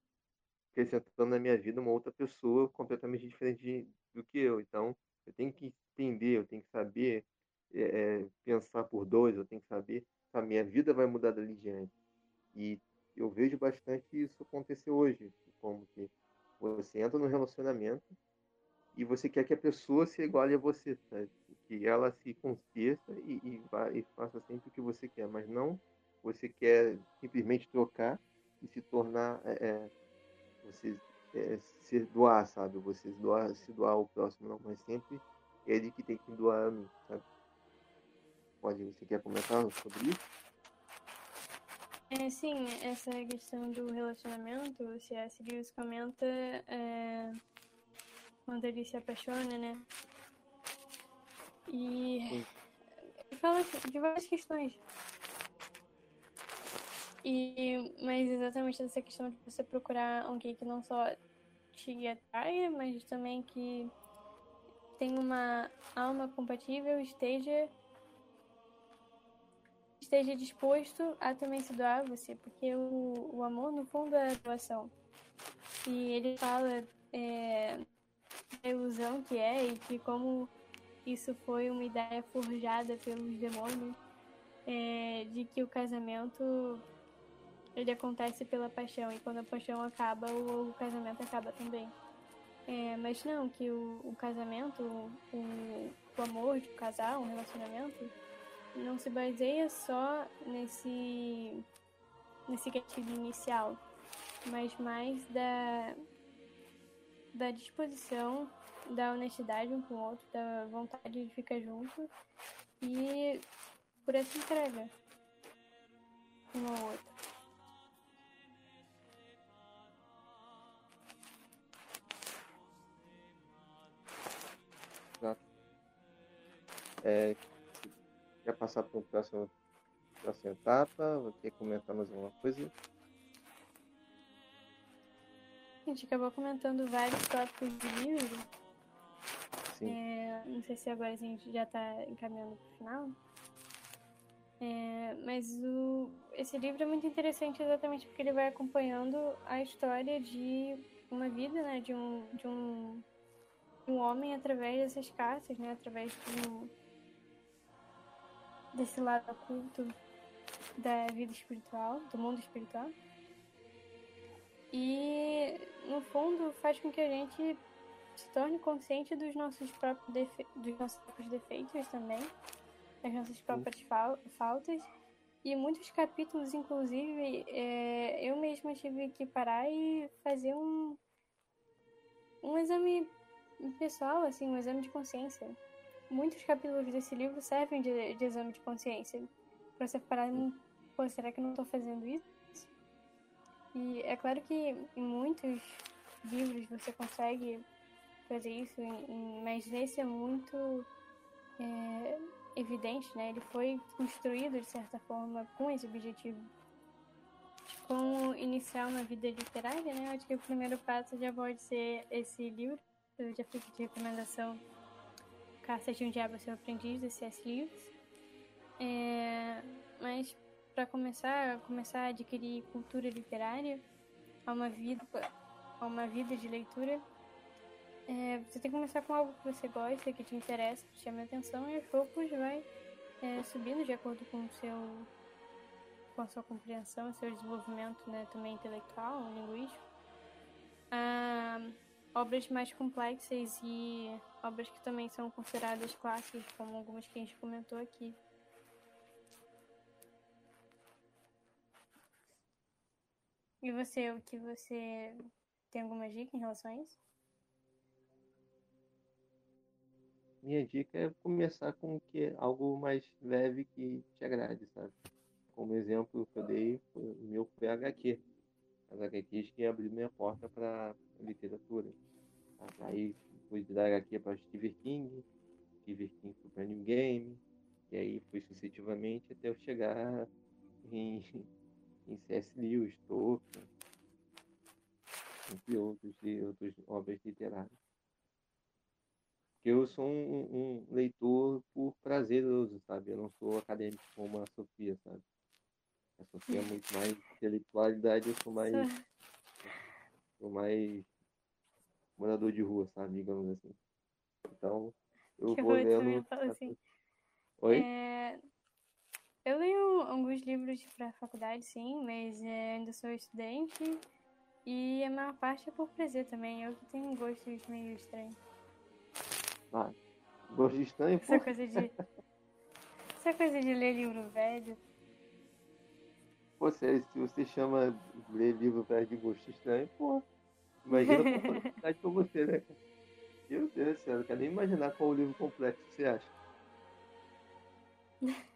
acrescentando na minha vida uma outra pessoa completamente diferente de, do que eu. Então, eu tenho que entender, eu tenho que saber é, pensar por dois, eu tenho que saber, a minha vida vai mudar dali diante. E eu vejo bastante isso acontecer hoje, como que você entra no relacionamento e você quer que a pessoa se iguale a você, sabe? Que ela se conheça e, e, vá, e faça sempre o que você quer, mas não você quer simplesmente trocar e se tornar é, é você é, se doar, sabe? Você se doar, se doar ao próximo, não, mas sempre ele que tem que doar a mim, sabe? Pode, você quer comentar sobre isso? É, sim, essa questão do relacionamento, o C.S. Lewis comenta é, quando ele se apaixona, né? E ele fala de várias questões. E, mas exatamente essa questão de você procurar alguém que não só te atraia, mas também que tem uma alma compatível, esteja esteja disposto a também se doar a você, porque o, o amor, no fundo, é a doação. E ele fala é, da ilusão que é e que como isso foi uma ideia forjada pelos demônios, é, de que o casamento ele acontece pela paixão e quando a paixão acaba, o, o casamento acaba também. É, mas não, que o, o casamento, o, o amor de casal, um relacionamento, não se baseia só nesse, nesse gatilho inicial, mas mais da, da disposição, da honestidade um com o outro, da vontade de ficar junto e por essa entrega um ao outro. É, quer passar para o próximo, próxima etapa? Quer comentar mais alguma coisa? A gente acabou comentando vários tópicos de livro. É, não sei se agora a gente já está encaminhando para o final. É, mas o, esse livro é muito interessante exatamente porque ele vai acompanhando a história de uma vida, né, de um, de um, um homem através dessas cartas, né, através de um, desse lado oculto da vida espiritual, do mundo espiritual. E, no fundo, faz com que a gente se torne consciente dos nossos próprios, defe... dos nossos próprios defeitos também, das nossas próprias fal faltas. E muitos capítulos, inclusive, é... eu mesma tive que parar e fazer um, um exame pessoal, assim, um exame de consciência muitos capítulos desse livro servem de, de exame de consciência. Pra você parar e pô, será que eu não estou fazendo isso? E é claro que em muitos livros você consegue fazer isso, mas nesse é muito é, evidente, né? Ele foi construído de certa forma com esse objetivo. Como iniciar uma vida literária, né? Eu acho que o primeiro passo já pode ser esse livro. Eu já fiz de recomendação Caça de um Diabo Seu Aprendiz, de C.S. Lewis. É, mas para começar, começar a adquirir cultura literária, a uma vida, a uma vida de leitura, é, você tem que começar com algo que você gosta, que te interessa, que chama a atenção, e aos poucos vai é, subindo de acordo com o seu com a sua compreensão, seu desenvolvimento né, também intelectual, linguístico. Ah, obras mais complexas e obras que também são consideradas clássicas, como algumas que a gente comentou aqui. E você, o que você tem alguma dica em relação a isso? Minha dica é começar com que é algo mais leve que te agrade, sabe? Como exemplo que eu dei, o meu foi HQ. As HQs que abriu minha porta para literatura. Aí fui dar HQ para Stephen King, Stephen King para New Game, e aí fui sucessivamente até eu chegar em, em C.S. Lewis, Tolkien, entre outros, outras obras literárias. Eu sou um, um, leitor por prazeroso, sabe? Eu não sou acadêmico como a Sofia, sabe? A Sofia é muito mais intelectualidade, eu sou mais. sou mais morador de rua, sabe? Digamos assim. Então, eu que vou lendo. Assim. Oi? É... Eu leio alguns livros para faculdade, sim, mas é, ainda sou estudante e a maior parte é por prazer também. Eu que tenho gostos meio estranhos. Ah, gosto de estranho, Essa coisa de. Essa coisa de ler livro velho. Pô, se, se você chama ler livro velho de gosto estranho, pô. Imagina a oportunidade pra você, né? Meu Deus do céu, não quero nem imaginar qual o livro complexo você acha.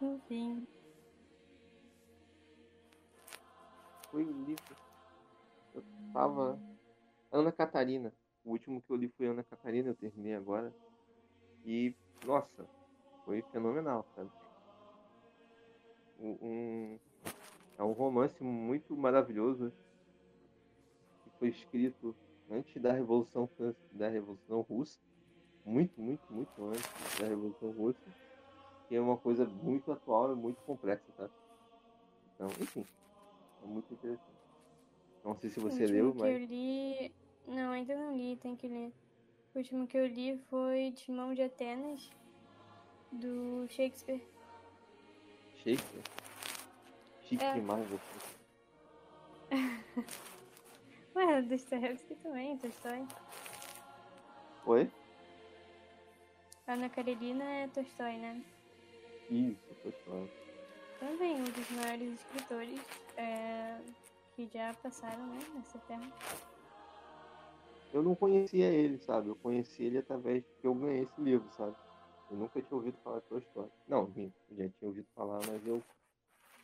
Enfim. Foi o livro. Eu tava. Ana Catarina. O último que eu li foi Ana Catarina, eu terminei agora. E, nossa, foi fenomenal, sabe? Um, é um romance muito maravilhoso que foi escrito antes da Revolução da Revolução Russa, muito, muito, muito antes da Revolução Russa, que é uma coisa muito atual e muito complexa, tá? Então, enfim, é muito interessante. Não sei se você leu, mas. eu li. Não, ainda não li, tem que ler. O último que eu li foi Timão de Atenas, do Shakespeare. Shakespeare? Chique é. demais você. Ué, Dostoevsky também, Tolstói. Oi? Ana Karenina é Tolstói, né? Isso, Tolstói. Também um dos maiores escritores é, que já passaram né, nessa terra. Eu não conhecia ele, sabe? Eu conheci ele através que eu ganhei esse livro, sabe? Eu nunca tinha ouvido falar de Tolstói. Não, já tinha ouvido falar, mas eu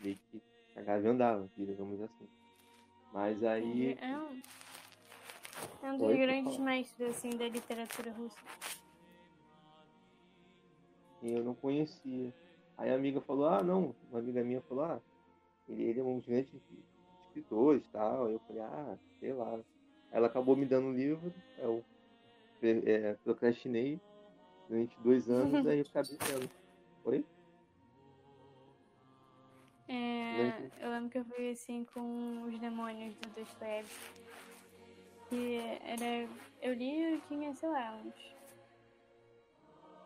meio que cagava andava, digamos assim. Mas aí. É um, é um dos Oi, grandes mestres assim, da literatura russa. E eu não conhecia. Aí a amiga falou, ah não, uma amiga minha falou, ah, ele, ele é um dos grandes escritores e tal. Eu falei, ah, sei lá. Ela acabou me dando um livro, eu é, procrastinei durante dois anos, aí eu acabei tendo. Oi? É, eu lembro que eu fui assim com os demônios do Dostoevsky. Que era. Eu li eu tinha, sei lá, uns.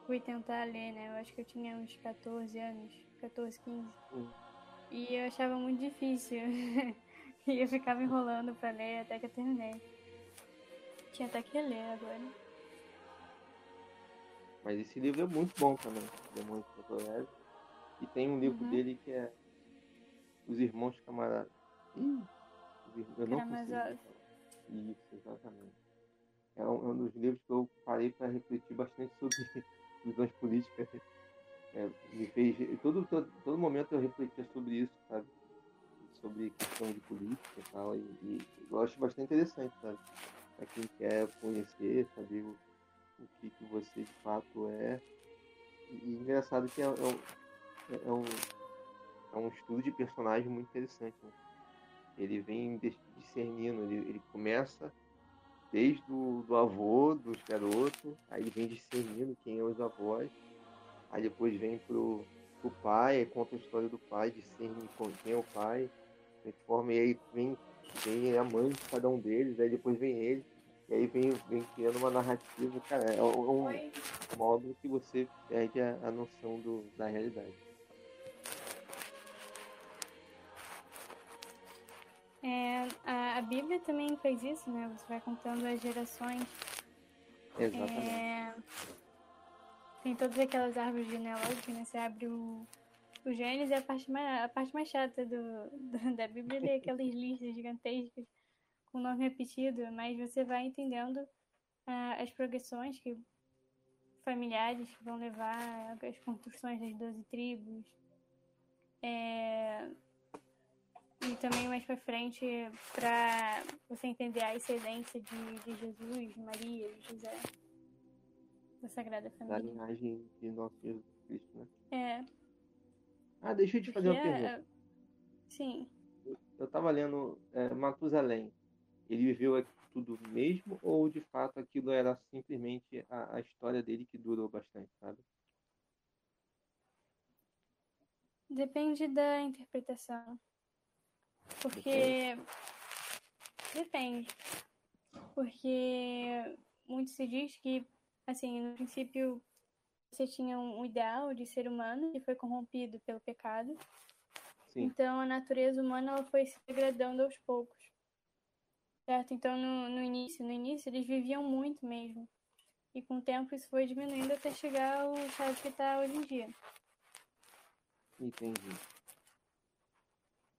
Fui tentar ler, né? Eu acho que eu tinha uns 14 anos, 14, 15. Hum. E eu achava muito difícil. e eu ficava enrolando pra ler até que eu terminei. Tinha até que ler agora. Mas esse livro é muito bom também, Demônios Dostoevsky. E tem um livro uhum. dele que é os irmãos camaradas. Ih, eu não consigo. Isso, exatamente. É um, é um, dos livros que eu parei para refletir bastante sobre visões políticas. É, me fez. Todo, todo, todo momento eu refletia sobre isso, sabe? Sobre questão de política e tal. E, e eu acho bastante interessante, sabe? Para quem quer conhecer, saber o, o que, que você de fato é. E, engraçado que é, é, é um é um estudo de personagem muito interessante. Né? Ele vem discernindo, ele, ele começa desde o do avô dos garotos, aí ele vem discernindo quem é os avós, aí depois vem pro, pro pai, conta a história do pai, discerne quem é o pai, conforme e aí vem, vem a mãe de cada um deles, aí depois vem ele, e aí vem, vem criando uma narrativa, cara, é um, modo que você perde a, a noção do, da realidade. É, a, a, Bíblia também faz isso, né? Você vai contando as gerações. Exatamente. É, tem todas aquelas árvores genealógicas, né? Você abre o, o Gênesis e a parte mais, a parte mais chata do, do da Bíblia é aquelas listas gigantescas com nome repetido, mas você vai entendendo ah, as progressões que familiares que vão levar as construções das doze tribos. É, e também mais pra frente, pra você entender a excelência de, de Jesus, Maria, José. Da Sagrada Família. Da linhagem de nosso Jesus Cristo, né? É. Ah, deixa eu te fazer uma pergunta. É... Sim. Eu tava lendo é, Matusalém. Ele viveu tudo mesmo ou de fato aquilo era simplesmente a, a história dele que durou bastante, sabe? Depende da interpretação. Porque. Depende. Porque muito se diz que, assim, no princípio você tinha um ideal de ser humano que foi corrompido pelo pecado. Sim. Então a natureza humana ela foi se degradando aos poucos. Certo? Então, no, no início, no início, eles viviam muito mesmo. E com o tempo isso foi diminuindo até chegar ao estado que está hoje em dia. Entendi.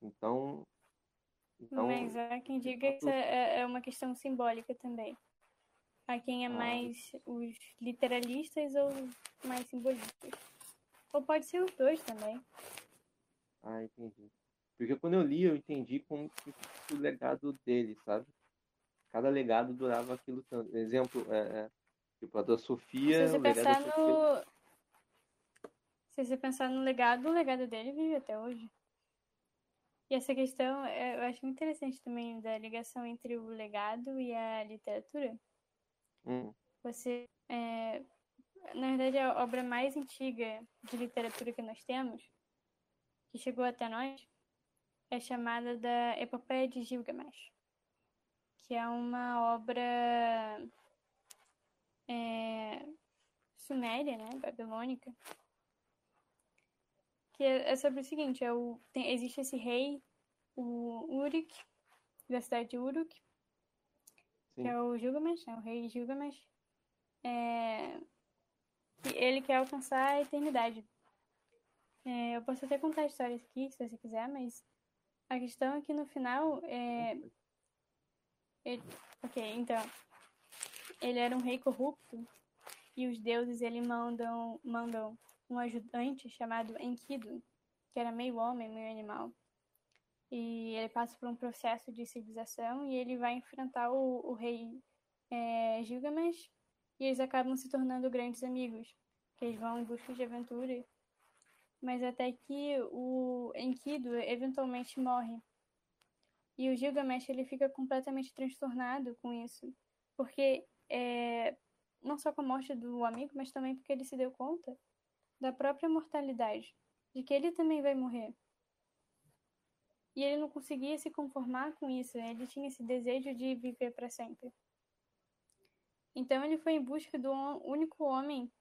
Então. então Mas há quem diga que isso é, é uma questão simbólica também. Há quem é Ah. mais os literalistas ou mais simbolistas. Ou pode ser os dois também. Ah, entendi. Porque quando eu li, eu entendi como o legado dele, sabe? Cada legado durava aquilo tanto. Exemplo, é, é, tipo, a da Sofia, Se você pensar Sofia. no. Se você pensar no legado, o legado dele vive até hoje. E essa questão, é, eu acho muito interessante também da ligação entre o legado e a literatura. Hum, Você, é, na verdade, a obra mais antiga de literatura que nós temos, que chegou até nós, é chamada da Epopeia de Gilgamesh, que é uma obra é, suméria, né, babilônica, que é, é sobre o seguinte: é o, tem- existe esse rei, o Uruk, da cidade de Uruk, sim. que é o Gilgamesh, né, o rei Gilgamesh. É, ele quer alcançar a eternidade. É, eu posso até contar a história aqui, se você quiser, mas a questão é que no final, é, ele- ok, então, ele era um rei corrupto e os deuses ele mandam mandam um ajudante chamado Enkidu, que era meio homem, meio animal. E ele passa por um processo de civilização e ele vai enfrentar o, o rei é, Gilgamesh e eles acabam se tornando grandes amigos, que eles vão em busca de aventura. Mas até que o Enkidu eventualmente morre. E o Gilgamesh ele fica completamente transtornado com isso, porque é, não só com a morte do amigo, mas também porque ele se deu conta da própria mortalidade, de que ele também vai morrer. E ele não conseguia se conformar com isso, né? ele tinha esse desejo de viver para sempre. Então ele foi em busca do único homem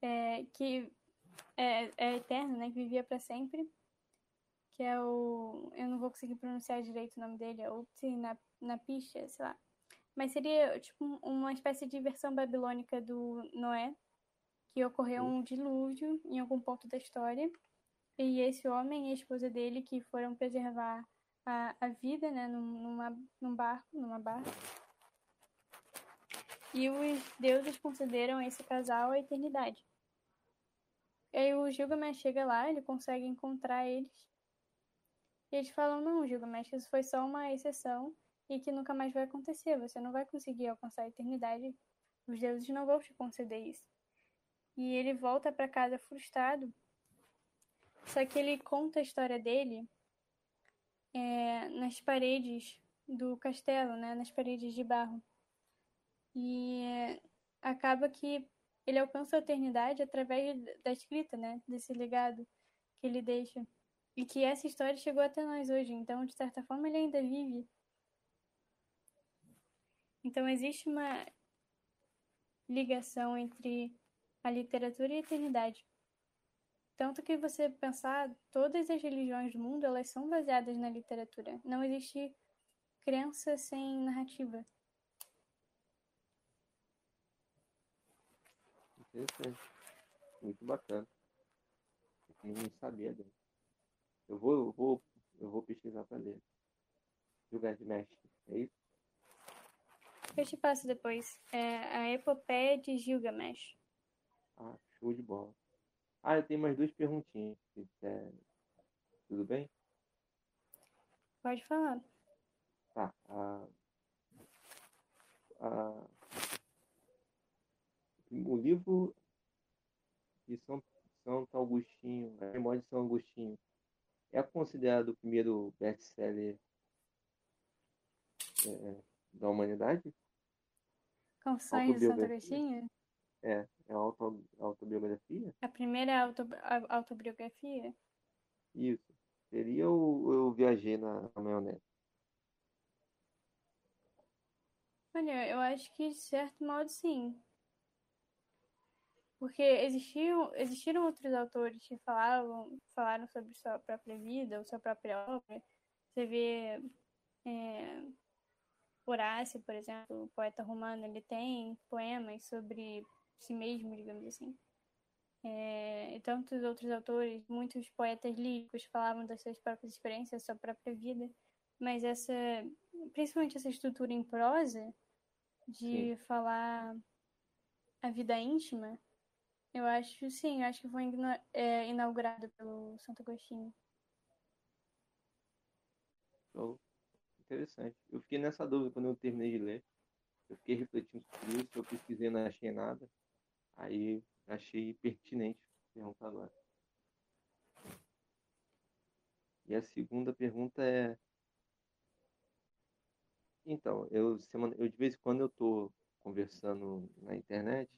é, que é, é eterno, né? Que vivia para sempre. Que é o. Eu não vou conseguir pronunciar direito o nome dele, é Upti na, na picha, sei lá. Mas seria tipo um- uma espécie de versão babilônica do Noé, que ocorreu um dilúvio em algum ponto da história. E esse homem e a esposa dele que foram preservar a, a vida, né, num, numa, num barco, numa barca. E os deuses concederam a esse casal a eternidade. E aí o Gilgamesh chega lá, ele consegue encontrar eles. E eles falam, não, Gilgamesh, isso foi só uma exceção e que nunca mais vai acontecer. Você não vai conseguir alcançar a eternidade. Os deuses não vão te conceder isso. E ele volta para casa frustrado. Só que ele conta a história dele é, nas paredes do castelo, né? Nas paredes de barro. E acaba que ele alcança a eternidade através da escrita, né? Desse legado que ele deixa. E que essa história chegou até nós hoje. Então, de certa forma, ele ainda vive. Então, existe uma ligação entre a literatura e a eternidade. Tanto que você pensar, todas as religiões do mundo, elas são baseadas na literatura. Não existe crença sem narrativa. Interessante. Muito bacana. Eu não sabia dele. Eu vou, eu vou, eu vou pesquisar para ler. Jogar de mestre, é isso? Eu te passo depois. É a Epopeia de Gilgamesh. Ah, show de bola. Ah, eu tenho mais duas perguntinhas. quiser. Tudo bem? Pode falar. Tá. O livro de São, Santo Agostinho, a Memória de São Agostinho, é considerado o primeiro best-seller é, da humanidade? Confissões de Santo? Agostinho? É, é auto, autobiografia? A primeira auto, a- autobiografia? Isso. Seria ou eu viajei na, na maionese? Olha, eu acho que de certo modo sim. Porque existiam, existiram outros autores que falavam, falaram sobre sua própria vida ou sua própria obra. Você vê é, Horácio, por exemplo, o poeta romano, ele tem poemas sobre si mesmo, digamos assim. É, e tantos outros autores, muitos poetas líricos falavam das suas próprias experiências, da sua própria vida, mas essa, principalmente essa estrutura em prosa, de sim. falar a vida íntima, eu acho, sim, eu acho que foi é, inaugurado pelo Santo Agostinho. Oh, interessante. Eu fiquei nessa dúvida quando eu terminei de ler. Eu fiquei refletindo sobre isso, eu pesquisei, não achei nada. Aí achei pertinente perguntar agora. E a segunda pergunta é. Então, eu, semana, eu de vez em quando eu estou conversando na internet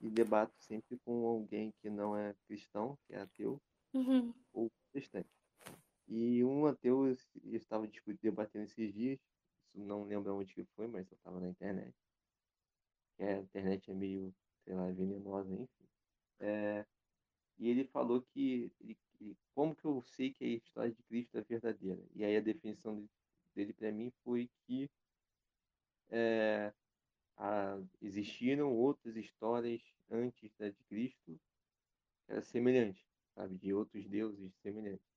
e debato sempre com alguém que não é cristão, que é ateu, uhum. ou protestante. E um ateu eu estava debatendo esses dias, isso não lembro onde que foi, mas eu estava na internet. É, a internet é meio, sei lá, venenosa, enfim. É, e ele falou que, ele, como que eu sei que a história de Cristo é verdadeira? E aí a definição dele para mim foi que é, a, existiram outras histórias antes da de Cristo que era semelhante, sabe, de outros deuses semelhantes.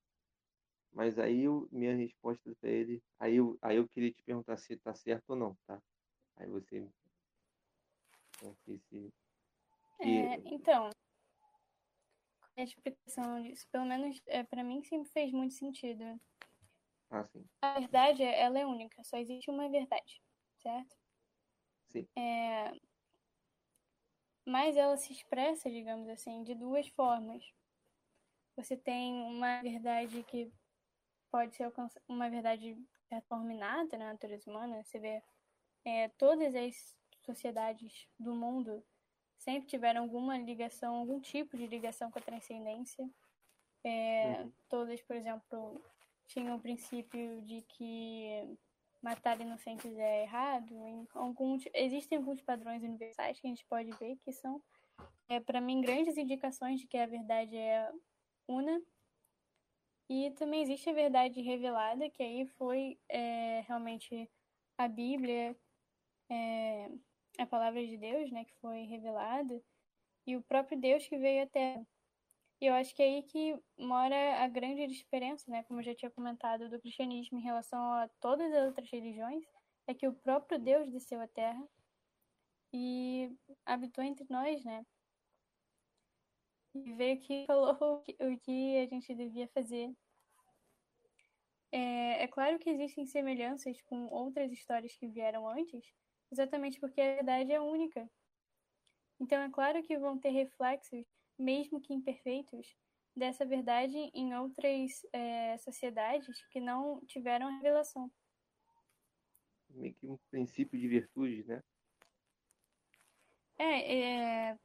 Mas aí eu, minha resposta para ele, aí eu, aí eu queria te perguntar se está certo ou não, tá? Aí você não sei se é, então a explicação disso, pelo menos é, para mim sempre fez muito sentido. Ah, sim. A verdade, ela é única, só existe uma verdade, certo? Sim. É... Mas ela se expressa, digamos assim, de duas formas. Você tem uma verdade que pode ser uma verdade determinada na natureza humana. Você vê é, todas as sociedades do mundo sempre tiveram alguma ligação, algum tipo de ligação com a transcendência. É, uhum. Todas, por exemplo, tinham o princípio de que matar inocentes é errado. Alguns, existem alguns padrões universais que a gente pode ver que são, é, para mim, grandes indicações de que a verdade é una. E também existe a verdade revelada, que aí foi é, realmente a Bíblia, é, a palavra de Deus, né, que foi revelada, e o próprio Deus que veio à Terra. E eu acho que é aí que mora a grande diferença, né, como eu já tinha comentado, do cristianismo em relação a todas as outras religiões, é que o próprio Deus desceu à Terra e habitou entre nós, né? E veio que falou o que a gente devia fazer. É, é claro que existem semelhanças com outras histórias que vieram antes, exatamente porque a verdade é única. Então é claro que vão ter reflexos, mesmo que imperfeitos, dessa verdade em outras é, sociedades que não tiveram revelação. Meio que um princípio de virtude, né? É, é,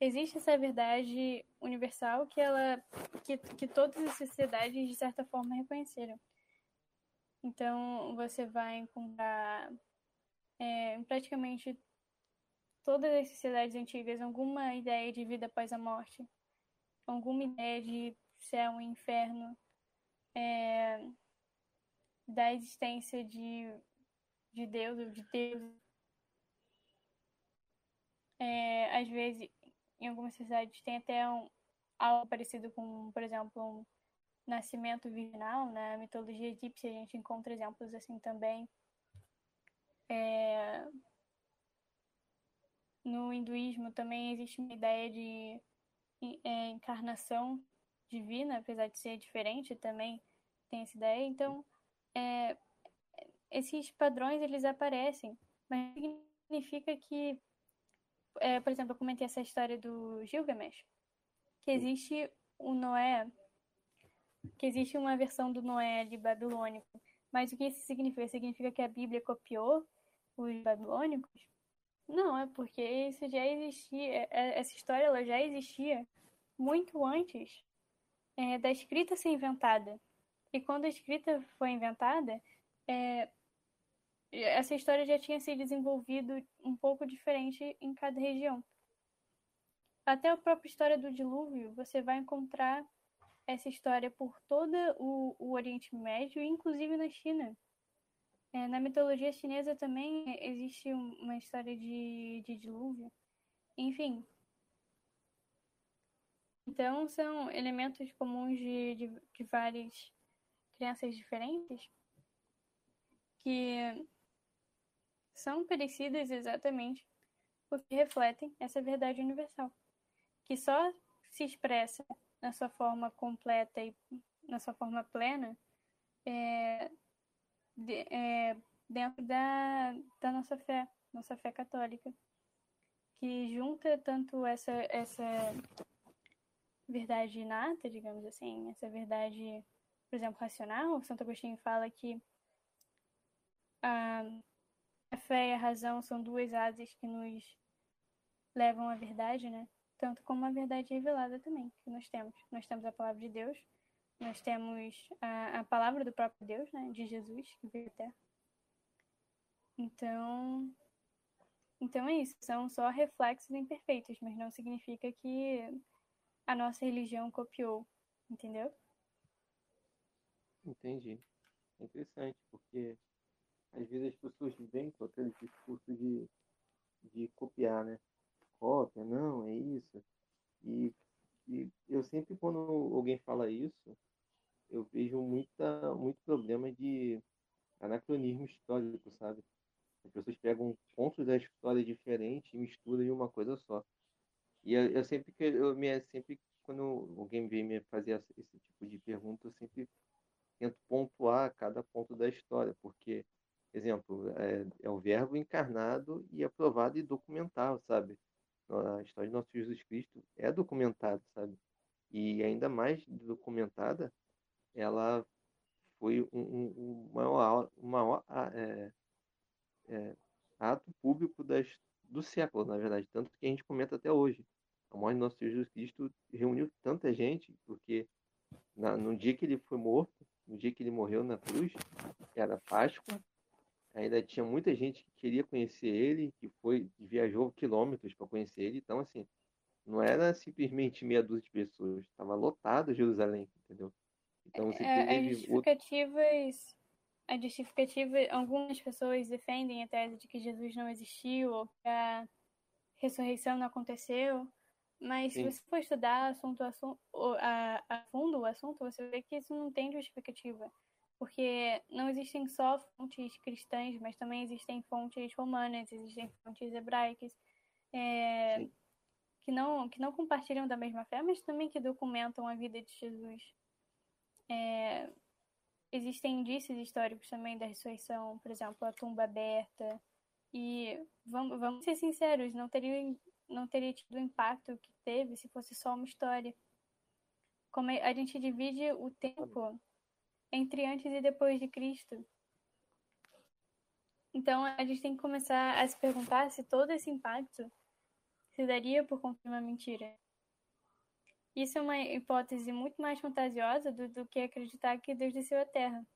existe essa verdade universal que ela que, que todas as sociedades de certa forma reconheceram. Então você vai encontrar é, em praticamente todas as sociedades antigas alguma ideia de vida após a morte, alguma ideia de céu e inferno, é, da existência de, de Deus ou de Deus. É, às vezes, em algumas sociedades, tem até um, algo parecido com, por exemplo, um nascimento virginal. Na mitologia egípcia, a gente encontra exemplos assim também. É... No hinduísmo também existe uma ideia de é, encarnação divina, apesar de ser diferente, também tem essa ideia. Então, é, esses padrões eles aparecem, mas significa que, é, por exemplo, eu comentei essa história do Gilgamesh, que existe o Noé, que existe uma versão do Noé de babilônico. Mas o que isso significa? Significa que a Bíblia copiou os babilônicos? Não, é porque isso já existia, é, essa história ela já existia muito antes é, da escrita ser inventada. E quando a escrita foi inventada, é, essa história já tinha se desenvolvido um pouco diferente em cada região. Até a própria história do dilúvio, você vai encontrar essa história por todo o, o Oriente Médio, inclusive na China. É, na mitologia chinesa também existe uma história de, de dilúvio. Enfim. Então, são elementos comuns de, de, de várias crenças diferentes que são parecidas exatamente porque refletem essa verdade universal, que só se expressa na sua forma completa e na sua forma plena é, de, é, dentro da, da nossa fé, nossa fé católica, que junta tanto essa, essa verdade inata, digamos assim, essa verdade, por exemplo, racional. Santo Agostinho fala que a, a fé e a razão são duas asas que nos levam à verdade, né? Tanto como a verdade revelada também, que nós temos. Nós temos a palavra de Deus, nós temos a, a palavra do próprio Deus, né? De Jesus, que veio até. Então, então é isso. São só reflexos imperfeitos, mas não significa que a nossa religião copiou, entendeu? Entendi. É interessante, porque às vezes as pessoas vêm com aquele discurso de, de copiar, né? Cópia, não, é isso. E, e eu sempre, quando alguém fala isso, eu vejo muita, muito problema de anacronismo histórico, sabe? As pessoas pegam pontos da história diferentes e misturam em uma coisa só. E eu, eu sempre que eu me sempre quando alguém vem me fazer esse tipo de pergunta, eu sempre tento pontuar cada ponto da história, porque exemplo, é, é o verbo encarnado e aprovado e documentado, sabe? A história de nosso Jesus Cristo é documentada, sabe? E ainda mais documentada, ela foi um, um, maior, maior é, é, ato público das, do século, na verdade, tanto que a gente comenta até hoje. A morte de nosso Senhor Jesus Cristo reuniu tanta gente, porque na, no dia que ele foi morto, no dia que ele morreu na cruz, era Páscoa, ainda tinha muita gente que queria conhecer ele, que foi viajou quilômetros para conhecer ele. Então, assim, não era simplesmente meia dúzia de pessoas, estava lotado Jerusalém, entendeu? Então você é, teve as justificativas, a justificativa, algumas pessoas defendem a tese de que Jesus não existiu ou que a ressurreição não aconteceu. Mas Sim. se você for estudar assunto, assunto, a, a fundo o assunto, você vê que isso não tem justificativa. Porque não existem só fontes cristãs, mas também existem fontes romanas, existem fontes hebraicas, é, que, não, que não compartilham da mesma fé, mas também que documentam a vida de Jesus. É, existem indícios históricos também da ressurreição, por exemplo, a tumba aberta. E vamos, vamos ser sinceros, não teria, não teria tido o impacto que teve se fosse só uma história. Como a gente divide o tempo entre antes e depois de Cristo. Então a gente tem que começar a se perguntar se todo esse impacto se daria por conta de uma mentira. Isso é uma hipótese muito mais fantasiosa do, do que acreditar que Deus desceu à Terra.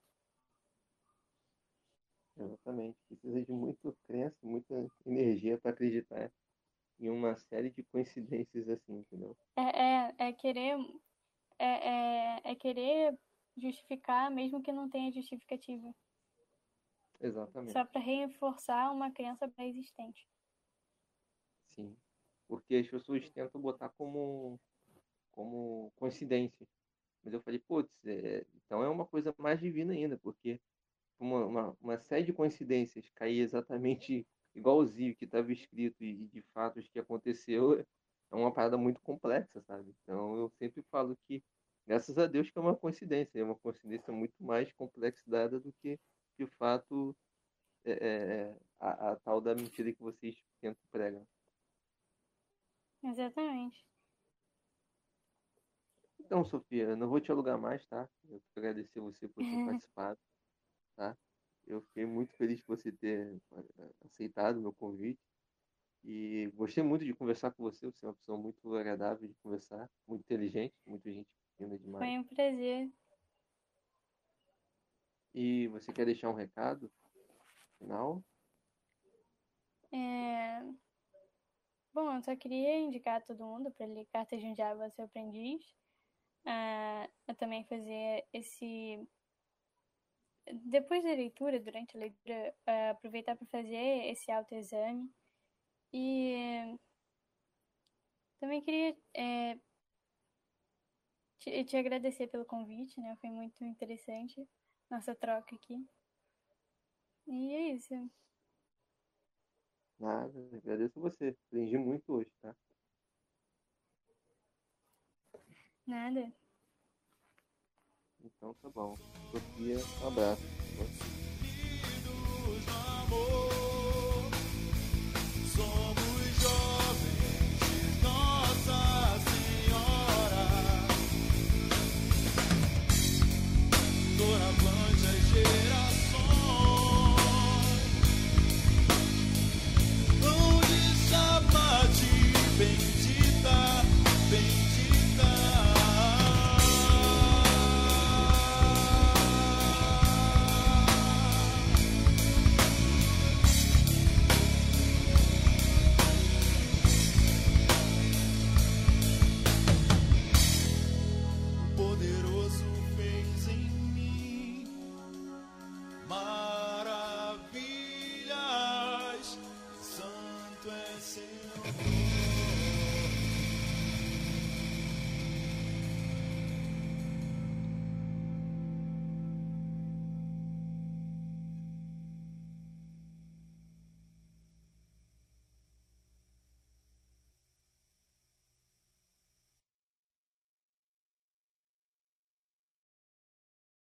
Exatamente. Precisa de muita crença, muita energia para acreditar em uma série de coincidências assim, entendeu? É, é, é querer é, é, é querer justificar mesmo que não tenha justificativa. Exatamente. Só para reforçar uma crença pré-existente. Sim. Porque as pessoas tentam botar como, como coincidência. Mas eu falei, putz, é, então é uma coisa mais divina ainda, porque uma, uma, uma série de coincidências cair exatamente igualzinho que estava escrito e de fatos que aconteceu é uma parada muito complexa, sabe? Então eu sempre falo que graças a Deus que é uma coincidência, é uma coincidência muito mais complexada do que de fato é, é, a, a, tal da mentira que vocês tentam pregar. Exatamente. Então, Sofia, eu não vou te alugar mais, tá? Eu quero agradecer você por ter participado, tá? Eu fiquei muito feliz por você ter eh, aceitado o meu convite. E gostei muito de conversar com você. Você é uma pessoa muito agradável de conversar, muito inteligente, muita gente fina demais. Foi um prazer. E você quer deixar um recado final? É... Bom, eu só queria indicar a todo mundo para ler Cartas de um Diabo ao seu aprendiz. Uh, eu também fazer esse depois da leitura, durante a leitura, aproveitar para fazer esse autoexame. E também queria é, te, te agradecer pelo convite, né? Foi muito interessante nossa troca aqui. E é isso. Nada, agradeço você. Aprendi muito hoje, tá? Nada. Então tá bom. Sofia, um abraço. Amor.